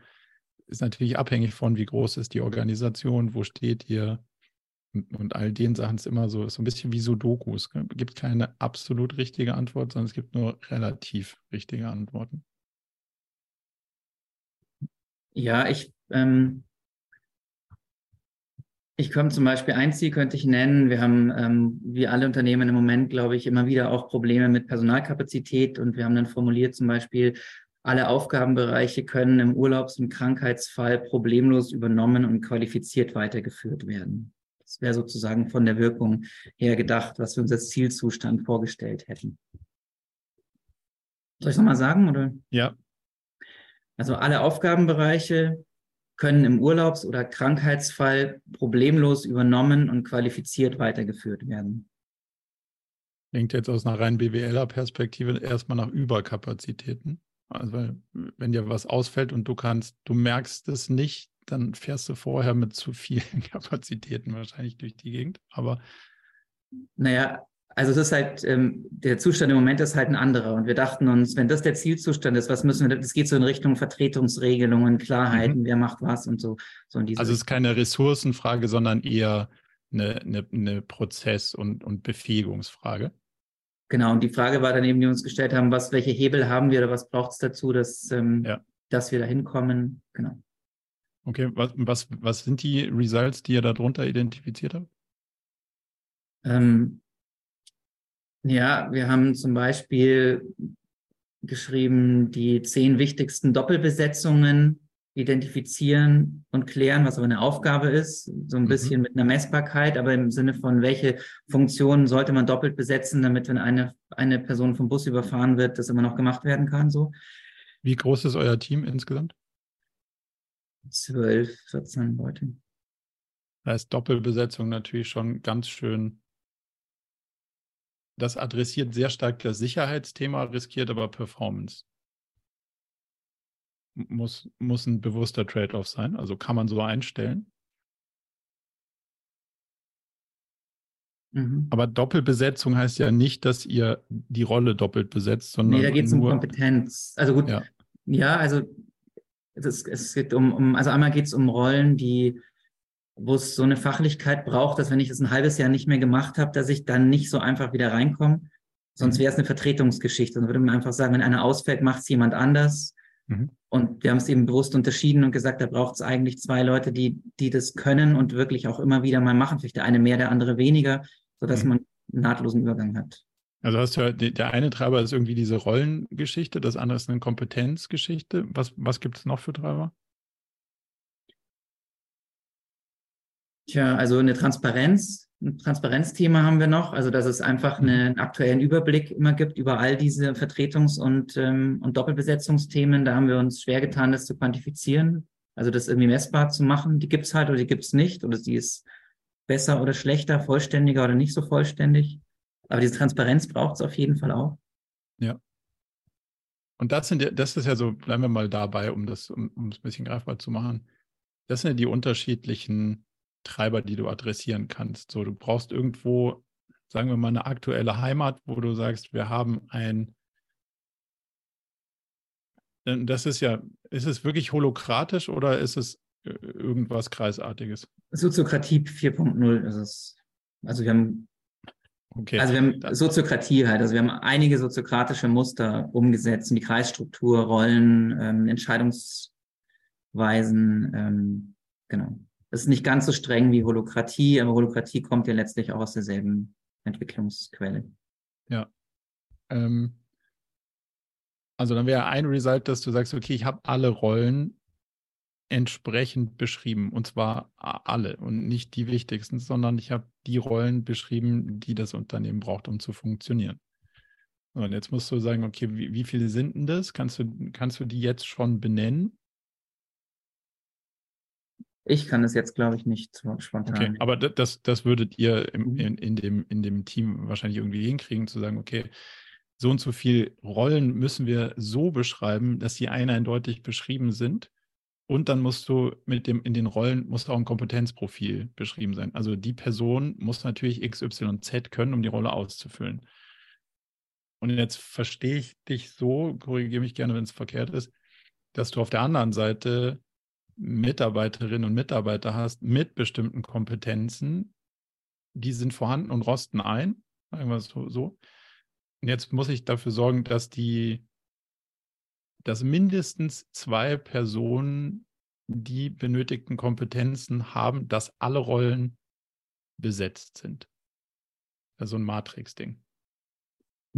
ist natürlich abhängig von, wie groß ist die Organisation, wo steht ihr, und all den Sachen ist immer so, so ein bisschen wie Sudokus. Es gibt keine absolut richtige Antwort, sondern es gibt nur relativ richtige Antworten. Ja, ich, ähm, ich komme zum Beispiel, ein Ziel könnte ich nennen. Wir haben, ähm, wie alle Unternehmen im Moment, glaube ich, immer wieder auch Probleme mit Personalkapazität. Und wir haben dann formuliert zum Beispiel, alle Aufgabenbereiche können im Urlaubs- und Krankheitsfall problemlos übernommen und qualifiziert weitergeführt werden. Das wäre sozusagen von der Wirkung her gedacht, was wir uns als Zielzustand vorgestellt hätten. Soll ich es nochmal sagen? Oder? Ja. Also alle Aufgabenbereiche können im Urlaubs- oder Krankheitsfall problemlos übernommen und qualifiziert weitergeführt werden. Klingt jetzt aus einer rein BWLer-Perspektive erstmal nach Überkapazitäten. Also wenn dir was ausfällt und du kannst, du merkst es nicht, dann fährst du vorher mit zu vielen Kapazitäten wahrscheinlich durch die Gegend. Aber naja, also das ist halt, ähm, der Zustand im Moment ist halt ein anderer. Und wir dachten uns, wenn das der Zielzustand ist, was müssen wir, das geht so in Richtung Vertretungsregelungen, Klarheiten, mhm. wer macht was und so. so also es ist keine Ressourcenfrage, sondern eher eine, eine, eine Prozess- und, und Befähigungsfrage. Genau, und die Frage war dann eben, die wir uns gestellt haben, was, welche Hebel haben wir oder was braucht es dazu, dass, ähm, ja. dass wir da hinkommen? Genau. Okay, was, was, was sind die Results, die ihr darunter identifiziert habt? Ähm, ja, wir haben zum Beispiel geschrieben, die zehn wichtigsten Doppelbesetzungen identifizieren und klären, was aber eine Aufgabe ist, so ein mhm. bisschen mit einer Messbarkeit, aber im Sinne von, welche Funktionen sollte man doppelt besetzen, damit, wenn eine, eine Person vom Bus überfahren wird, das immer noch gemacht werden kann, so. Wie groß ist euer Team insgesamt? zwölf, 14 Leute. Da ist Doppelbesetzung natürlich schon ganz schön. Das adressiert sehr stark das Sicherheitsthema, riskiert aber Performance. Muss, muss ein bewusster Trade-off sein. Also kann man so einstellen. Mhm. Aber Doppelbesetzung heißt ja nicht, dass ihr die Rolle doppelt besetzt, sondern. Nee, da geht es um Kompetenz. Also gut, ja, ja also es, es geht um, um, also einmal geht es um Rollen, die, wo es so eine Fachlichkeit braucht, dass wenn ich es ein halbes Jahr nicht mehr gemacht habe, dass ich dann nicht so einfach wieder reinkomme. Sonst mhm. wäre es eine Vertretungsgeschichte. Dann würde man einfach sagen, wenn einer ausfällt, macht es jemand anders. Mhm. Und wir haben es eben bewusst unterschieden und gesagt, da braucht es eigentlich zwei Leute, die, die das können und wirklich auch immer wieder mal machen. Vielleicht der eine mehr, der andere weniger, sodass mhm. man einen nahtlosen Übergang hat. Also hast du ja, der eine Treiber ist irgendwie diese Rollengeschichte, das andere ist eine Kompetenzgeschichte. Was, was gibt es noch für Treiber? Tja, also eine Transparenz, ein Transparenzthema haben wir noch, also dass es einfach mhm. einen aktuellen Überblick immer gibt über all diese Vertretungs- und, ähm, und Doppelbesetzungsthemen. Da haben wir uns schwer getan, das zu quantifizieren, also das irgendwie messbar zu machen. Die gibt es halt oder die gibt es nicht oder sie ist besser oder schlechter, vollständiger oder nicht so vollständig. Aber diese Transparenz braucht es auf jeden Fall auch. Ja. Und das sind das ist ja so, bleiben wir mal dabei, um das, um, um es ein bisschen greifbar zu machen. Das sind ja die unterschiedlichen Treiber, die du adressieren kannst. So, du brauchst irgendwo, sagen wir mal, eine aktuelle Heimat, wo du sagst, wir haben ein das ist ja, ist es wirklich holokratisch oder ist es äh, irgendwas Kreisartiges? Soziokratie 4.0 ist es. Also wir haben Okay. Also wir haben Soziokratie halt, also wir haben einige soziokratische Muster umgesetzt, die Kreisstruktur, Rollen, ähm, Entscheidungsweisen, ähm, genau. Das ist nicht ganz so streng wie Holokratie, aber Holokratie kommt ja letztlich auch aus derselben Entwicklungsquelle. Ja. Ähm, also dann wäre ein Result, dass du sagst, okay, ich habe alle Rollen entsprechend beschrieben. Und zwar alle und nicht die wichtigsten, sondern ich habe die Rollen beschrieben, die das Unternehmen braucht, um zu funktionieren. Und jetzt musst du sagen, okay, wie, wie viele sind denn das? Kannst du, kannst du die jetzt schon benennen? Ich kann es jetzt, glaube ich, nicht spontan. Okay, aber das, das würdet ihr im, mhm. in, in, dem, in dem Team wahrscheinlich irgendwie hinkriegen, zu sagen, okay, so und so viele Rollen müssen wir so beschreiben, dass sie eindeutig beschrieben sind Und dann musst du mit dem, in den Rollen muss auch ein Kompetenzprofil beschrieben sein. Also die Person muss natürlich X, Y, Z können, um die Rolle auszufüllen. Und jetzt verstehe ich dich so, korrigiere mich gerne, wenn es verkehrt ist, dass du auf der anderen Seite Mitarbeiterinnen und Mitarbeiter hast mit bestimmten Kompetenzen, die sind vorhanden und rosten ein, sagen wir es so. Und jetzt muss ich dafür sorgen, dass die, dass mindestens zwei Personen die benötigten Kompetenzen haben, dass alle Rollen besetzt sind. Also ein Matrix-Ding.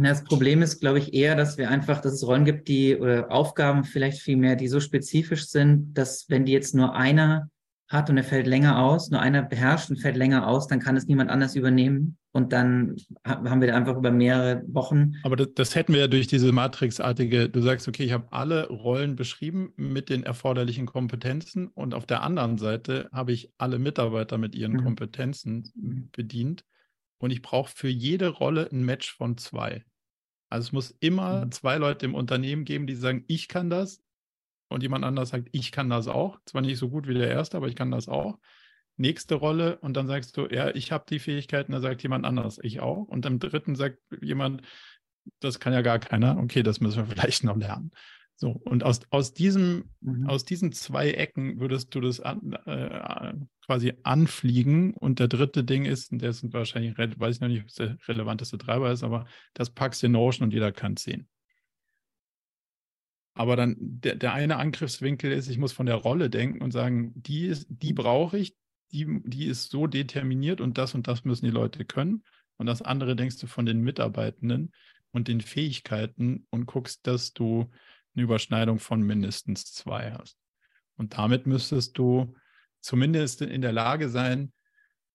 Das Problem ist, glaube ich, eher, dass wir einfach, dass es Rollen gibt, die oder Aufgaben vielleicht viel mehr, die so spezifisch sind, dass wenn die jetzt nur einer hat und er fällt länger aus, nur einer beherrscht und fällt länger aus, dann kann es niemand anders übernehmen. Und dann haben wir da einfach über mehrere Wochen. Aber das, das hätten wir ja durch diese Matrixartige, du sagst, okay, ich habe alle Rollen beschrieben mit den erforderlichen Kompetenzen und auf der anderen Seite habe ich alle Mitarbeiter mit ihren mhm. Kompetenzen bedient. Und ich brauche für jede Rolle ein Match von zwei. Also es muss immer mhm. zwei Leute im Unternehmen geben, die sagen, ich kann das. Und jemand anders sagt, ich kann das auch. Zwar nicht so gut wie der erste, aber ich kann das auch. Nächste Rolle und dann sagst du, ja, ich habe die Fähigkeiten, da sagt jemand anders, ich auch. Und im dritten sagt jemand, das kann ja gar keiner. Okay, das müssen wir vielleicht noch lernen. So, und aus, aus, diesem, mhm. aus diesen zwei Ecken würdest du das an, äh, quasi anfliegen. Und der dritte Ding ist, und der ist wahrscheinlich, weiß ich noch nicht, was der relevanteste Treiber ist, aber das packst du in Notion und jeder kann es sehen. Aber dann der, der eine Angriffswinkel ist, ich muss von der Rolle denken und sagen, die, ist, die brauche ich, die, die ist so determiniert und das und das müssen die Leute können. Und das andere denkst du von den Mitarbeitenden und den Fähigkeiten und guckst, dass du eine Überschneidung von mindestens zwei hast. Und damit müsstest du zumindest in der Lage sein,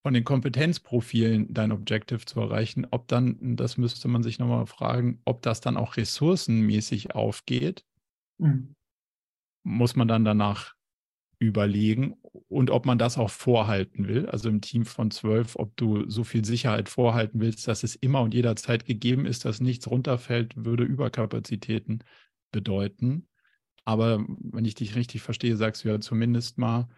von den Kompetenzprofilen dein Objective zu erreichen. Ob dann, das müsste man sich nochmal fragen, ob das dann auch ressourcenmäßig aufgeht, mhm. muss man dann danach überlegen und ob man das auch vorhalten will. Also im Team von zwölf, ob du so viel Sicherheit vorhalten willst, dass es immer und jederzeit gegeben ist, dass nichts runterfällt, würde Überkapazitäten bedeuten. Aber wenn ich dich richtig verstehe, sagst du ja zumindest mal,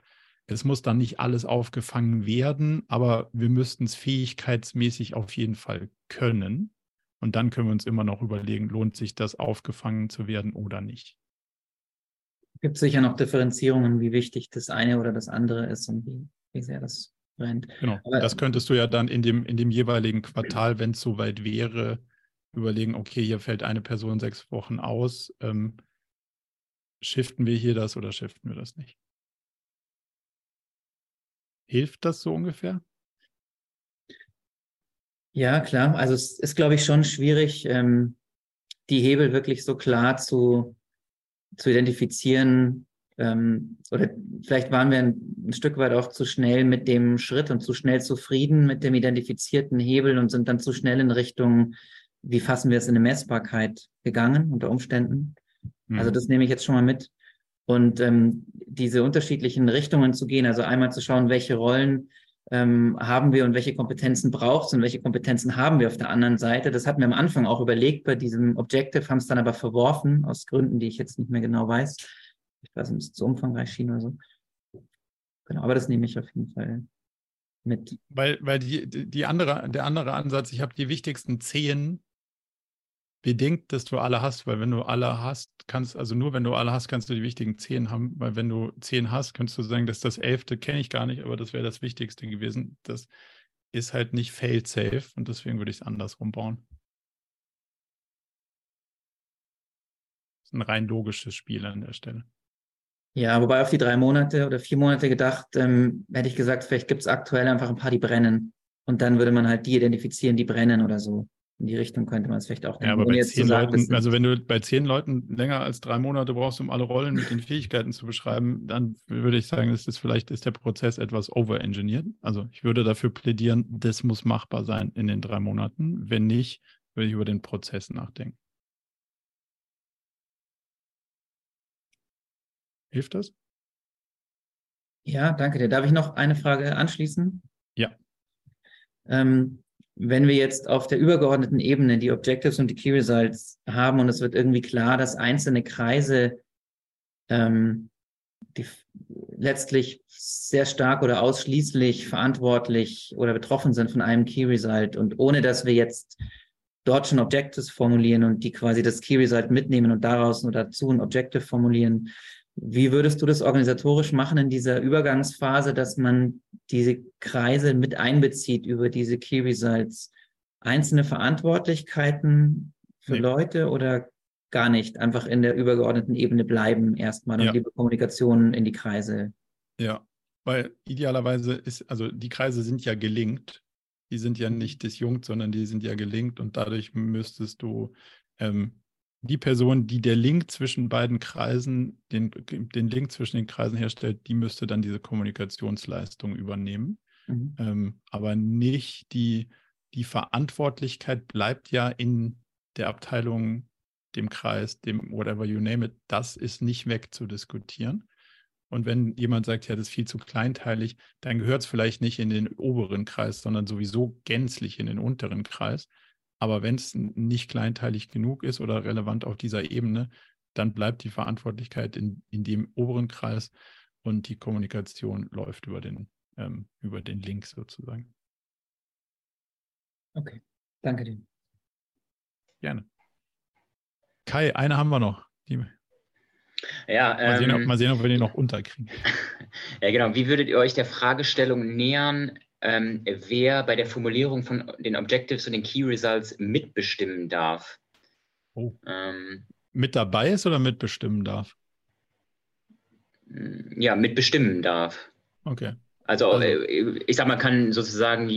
es muss dann nicht alles aufgefangen werden, aber wir müssten es fähigkeitsmäßig auf jeden Fall können. Und dann können wir uns immer noch überlegen, lohnt sich das aufgefangen zu werden oder nicht. Es gibt sicher noch Differenzierungen, wie wichtig das eine oder das andere ist und wie, wie sehr das brennt. Genau, aber, das könntest du ja dann in dem, in dem jeweiligen Quartal, wenn es soweit wäre, überlegen, okay, hier fällt eine Person sechs Wochen aus. Ähm, shiften wir hier das oder shiften wir das nicht? Hilft das so ungefähr? Ja, klar. Also es ist, glaube ich, schon schwierig, ähm, die Hebel wirklich so klar zu, zu identifizieren. Ähm, oder vielleicht waren wir ein, ein, Stück weit auch zu schnell mit dem Schritt und zu schnell zufrieden mit dem identifizierten Hebel und sind dann zu schnell in Richtung, wie fassen wir es in eine Messbarkeit gegangen unter Umständen. Mhm. Also das nehme ich jetzt schon mal mit. Und ähm, diese unterschiedlichen Richtungen zu gehen, also einmal zu schauen, welche Rollen ähm, haben wir und welche Kompetenzen braucht es und welche Kompetenzen haben wir auf der anderen Seite. Das hatten wir am Anfang auch überlegt bei diesem Objective, haben es dann aber verworfen, aus Gründen, die ich jetzt nicht mehr genau weiß. Ich weiß nicht, ob es zu umfangreich schien oder so. Genau, aber das nehme ich auf jeden Fall mit. Weil, weil die, die andere, der andere Ansatz, ich habe die wichtigsten zehn bedingt, dass du alle hast, weil wenn du alle hast, kannst, also nur wenn du alle hast, kannst du die wichtigen zehn haben, weil wenn du zehn hast, könntest du sagen, dass das elfte kenne ich gar nicht, aber das wäre das Wichtigste gewesen. Das ist halt nicht fail-safe und deswegen würde ich es andersrum bauen. Das ist ein rein logisches Spiel an der Stelle. Ja, wobei auf die drei Monate oder vier Monate gedacht, ähm, hätte ich gesagt, vielleicht gibt es aktuell einfach ein paar, die brennen. Und dann würde man halt die identifizieren, die brennen oder so in die Richtung könnte man es vielleicht auch. Ja, aber bei zehn Leuten, also wenn du bei zehn Leuten länger als drei Monate brauchst, um alle Rollen mit den Fähigkeiten zu beschreiben, dann würde ich sagen, ist das vielleicht ist der Prozess etwas overengineert. Also ich würde dafür plädieren, das muss machbar sein in den drei Monaten. Wenn nicht, würde ich über den Prozess nachdenken. Hilft das? Ja, danke dir. Darf ich noch eine Frage anschließen? Ja. Ähm, wenn wir jetzt auf der übergeordneten Ebene die Objectives und die Key Results haben und es wird irgendwie klar, dass einzelne Kreise ähm, die letztlich sehr stark oder ausschließlich verantwortlich oder betroffen sind von einem Key Result und ohne dass wir jetzt dort schon Objectives formulieren und die quasi das Key Result mitnehmen und daraus nur dazu ein Objective formulieren. Wie würdest du das organisatorisch machen in dieser Übergangsphase, dass man diese Kreise mit einbezieht über diese Key Results? Einzelne Verantwortlichkeiten für nee. Leute oder gar nicht? Einfach in der übergeordneten Ebene bleiben erstmal und ja. die Kommunikation in die Kreise. Ja, weil idealerweise ist, also die Kreise sind ja gelinkt die sind ja nicht disjunkt, sondern die sind ja gelinkt und dadurch müsstest du ähm, die Person, die der Link zwischen beiden Kreisen, den, den Link zwischen den Kreisen herstellt, die müsste dann diese Kommunikationsleistung übernehmen. Mhm. Ähm, aber nicht die, die Verantwortlichkeit bleibt ja in der Abteilung, dem Kreis, dem whatever you name it, das ist nicht wegzudiskutieren. Und wenn jemand sagt, ja, das ist viel zu kleinteilig, dann gehört es vielleicht nicht in den oberen Kreis, sondern sowieso gänzlich in den unteren Kreis. Aber wenn es nicht kleinteilig genug ist oder relevant auf dieser Ebene, dann bleibt die Verantwortlichkeit in, in dem oberen Kreis und die Kommunikation läuft über den, ähm, über den Link sozusagen. Okay, danke dir. Gerne. Kai, eine haben wir noch. Die ja, mal, sehen, ob, ähm, mal sehen, ob wir den noch unterkriegen. Ja, genau. Wie würdet ihr euch der Fragestellung nähern, ähm, wer bei der Formulierung von den Objectives und den Key Results mitbestimmen darf? Oh. Ähm, mit dabei ist oder mitbestimmen darf? Ja, mitbestimmen darf. Okay. Also, also äh, ich sag mal, kann sozusagen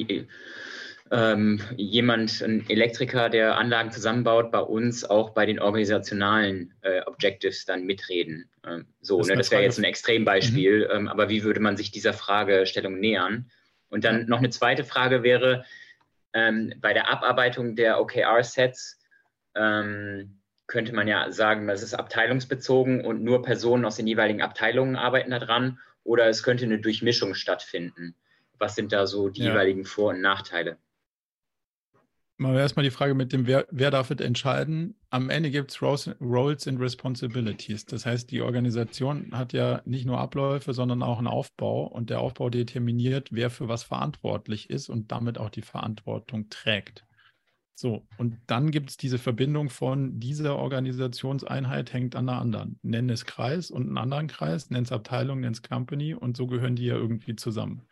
ähm, jemand, ein Elektriker, der Anlagen zusammenbaut, bei uns auch bei den organisationalen äh, Objectives dann mitreden. Ähm, so, das, ne, das wäre jetzt ein Extrembeispiel, mhm. ähm, aber wie würde man sich dieser Fragestellung nähern? Und dann noch eine zweite Frage wäre, ähm, bei der Abarbeitung der OKR-Sets ähm, könnte man ja sagen, das ist abteilungsbezogen und nur Personen aus den jeweiligen Abteilungen arbeiten daran oder es könnte eine Durchmischung stattfinden. Was sind da so die ja. jeweiligen Vor- und Nachteile? Mal erstmal die Frage mit dem, wer, wer darf es entscheiden? Am Ende gibt es Roles, and Responsibilities. Das heißt, die Organisation hat ja nicht nur Abläufe, sondern auch einen Aufbau und der Aufbau determiniert, wer für was verantwortlich ist und damit auch die Verantwortung trägt. So, und dann gibt es diese Verbindung von dieser Organisationseinheit hängt an der anderen. Nenn es Kreis und einen anderen Kreis, nenn es Abteilung, nenn es Company und so gehören die ja irgendwie zusammen.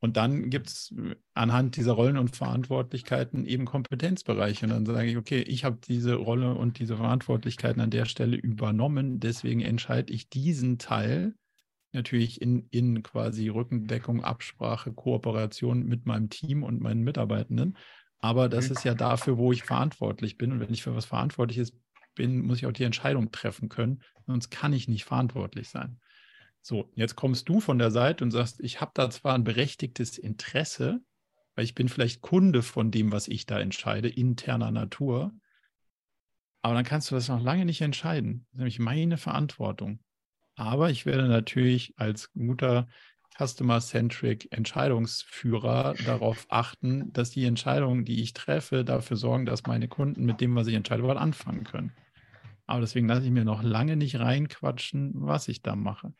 Und dann gibt es anhand dieser Rollen und Verantwortlichkeiten eben Kompetenzbereiche. Und dann sage ich, okay, ich habe diese Rolle und diese Verantwortlichkeiten an der Stelle übernommen. Deswegen entscheide ich diesen Teil natürlich in, in quasi Rückendeckung, Absprache, Kooperation mit meinem Team und meinen Mitarbeitenden. Aber das mhm. ist ja dafür, wo ich verantwortlich bin. Und wenn ich für was verantwortlich bin, muss ich auch die Entscheidung treffen können. Sonst kann ich nicht verantwortlich sein. So, jetzt kommst du von der Seite und sagst, ich habe da zwar ein berechtigtes Interesse, weil ich bin vielleicht Kunde von dem, was ich da entscheide, interner Natur, aber dann kannst du das noch lange nicht entscheiden. Das ist nämlich meine Verantwortung. Aber ich werde natürlich als guter Customer-Centric Entscheidungsführer darauf achten, dass die Entscheidungen, die ich treffe, dafür sorgen, dass meine Kunden mit dem, was ich entscheide, was anfangen können. Aber deswegen lasse ich mir noch lange nicht reinquatschen, was ich da mache.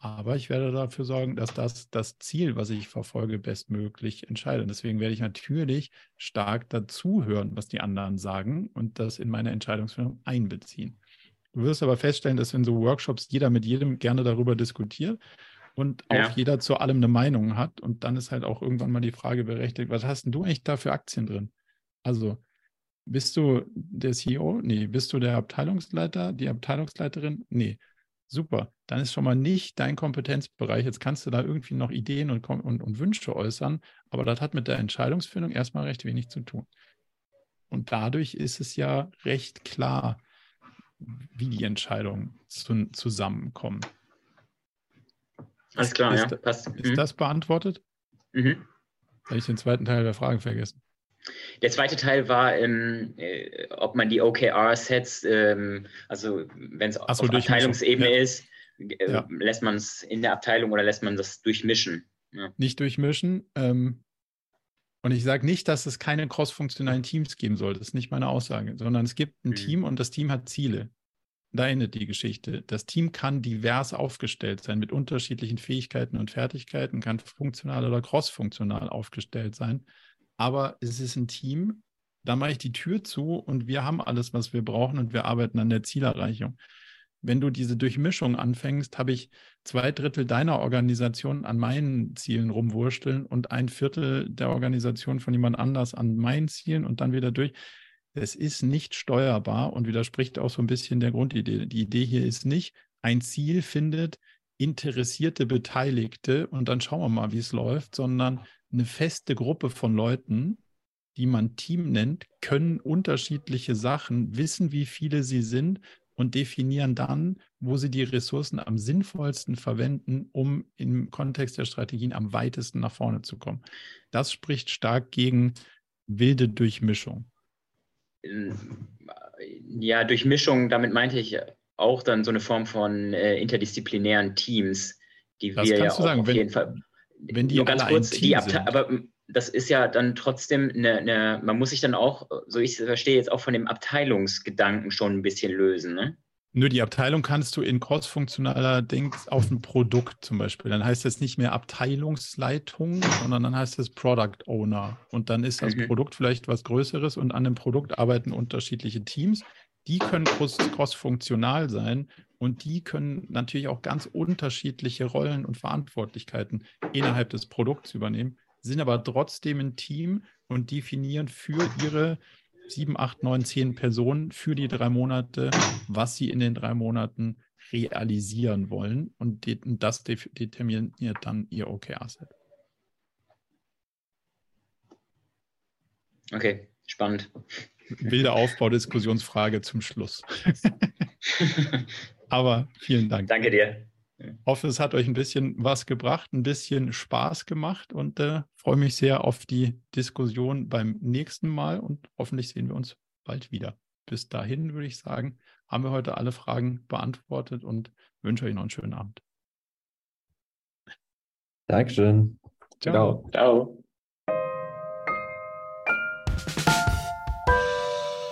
Aber ich werde dafür sorgen, dass das das Ziel, was ich verfolge, bestmöglich entscheidet. Deswegen werde ich natürlich stark dazuhören, was die anderen sagen und das in meine Entscheidungsfindung einbeziehen. Du wirst aber feststellen, dass in so Workshops jeder mit jedem gerne darüber diskutiert und ja. auch jeder zu allem eine Meinung hat. Und dann ist halt auch irgendwann mal die Frage berechtigt, was hast denn du eigentlich da für Aktien drin? Also bist du der CEO? Nee. Bist du der Abteilungsleiter, die Abteilungsleiterin? Nee super. Dann ist schon mal nicht dein Kompetenzbereich. Jetzt kannst du da irgendwie noch Ideen und, und, und Wünsche äußern, aber das hat mit der Entscheidungsfindung erstmal recht wenig zu tun. Und dadurch ist es ja recht klar, wie die Entscheidungen zu, zusammenkommen. Alles klar, ist, ja, passt. Ist mhm. das beantwortet? Mhm. Habe ich den zweiten Teil der Frage vergessen? Der zweite Teil war, ähm, äh, ob man die OKR-Sets, ähm, also wenn es so, auf Abteilungsebene ja. ist, äh, ja. lässt man es in der Abteilung oder lässt man das durchmischen? Ja. Nicht durchmischen. Ähm, und ich sage nicht, dass es keine cross-funktionalen Teams geben soll. Das ist nicht meine Aussage, sondern es gibt ein mhm. Team und das Team hat Ziele. da endet die Geschichte. Das Team kann divers aufgestellt sein mit unterschiedlichen Fähigkeiten und Fertigkeiten, kann funktional oder crossfunktional aufgestellt sein. Aber es ist ein Team, da mache ich die Tür zu und wir haben alles, was wir brauchen und wir arbeiten an der Zielerreichung. Wenn du diese Durchmischung anfängst, habe ich zwei Drittel deiner Organisation an meinen Zielen rumwursteln und ein Viertel der Organisation von jemand anders an meinen Zielen und dann wieder durch. Es ist nicht steuerbar und widerspricht auch so ein bisschen der Grundidee. Die Idee hier ist nicht, ein Ziel findet interessierte Beteiligte und dann schauen wir mal, wie es läuft, sondern eine feste Gruppe von Leuten, die man Team nennt, können unterschiedliche Sachen, wissen, wie viele sie sind und definieren dann, wo sie die Ressourcen am sinnvollsten verwenden, um im Kontext der Strategien am weitesten nach vorne zu kommen. Das spricht stark gegen wilde Durchmischung. Ja, Durchmischung, damit meinte ich auch dann so eine Form von äh, interdisziplinären Teams, die das wir ja auch sagen, auf wenn, jeden Fall. Wenn die nur ganz kurz, die Abte aber das ist ja dann trotzdem eine, eine, man muss sich dann auch, so ich verstehe, jetzt auch von dem Abteilungsgedanken schon ein bisschen lösen, ne? Nur die Abteilung kannst du in crossfunktionaler Dings auf ein Produkt zum Beispiel. Dann heißt es nicht mehr Abteilungsleitung, sondern dann heißt es Product Owner. Und dann ist das mhm. Produkt vielleicht was Größeres und an dem Produkt arbeiten unterschiedliche Teams. Die können crossfunktional sein und die können natürlich auch ganz unterschiedliche Rollen und Verantwortlichkeiten innerhalb des Produkts übernehmen, sind aber trotzdem ein Team und definieren für ihre sieben, acht, neun, zehn Personen für die drei Monate, was sie in den drei Monaten realisieren wollen. Und das determiniert dann ihr OKR-Set. Okay, spannend. Wilde Aufbau-Diskussionsfrage zum Schluss. Aber vielen Dank. Danke dir. Ich hoffe, es hat euch ein bisschen was gebracht, ein bisschen Spaß gemacht und äh, freue mich sehr auf die Diskussion beim nächsten Mal und hoffentlich sehen wir uns bald wieder. Bis dahin würde ich sagen, haben wir heute alle Fragen beantwortet und wünsche euch noch einen schönen Abend. Dankeschön. Ciao. Ciao.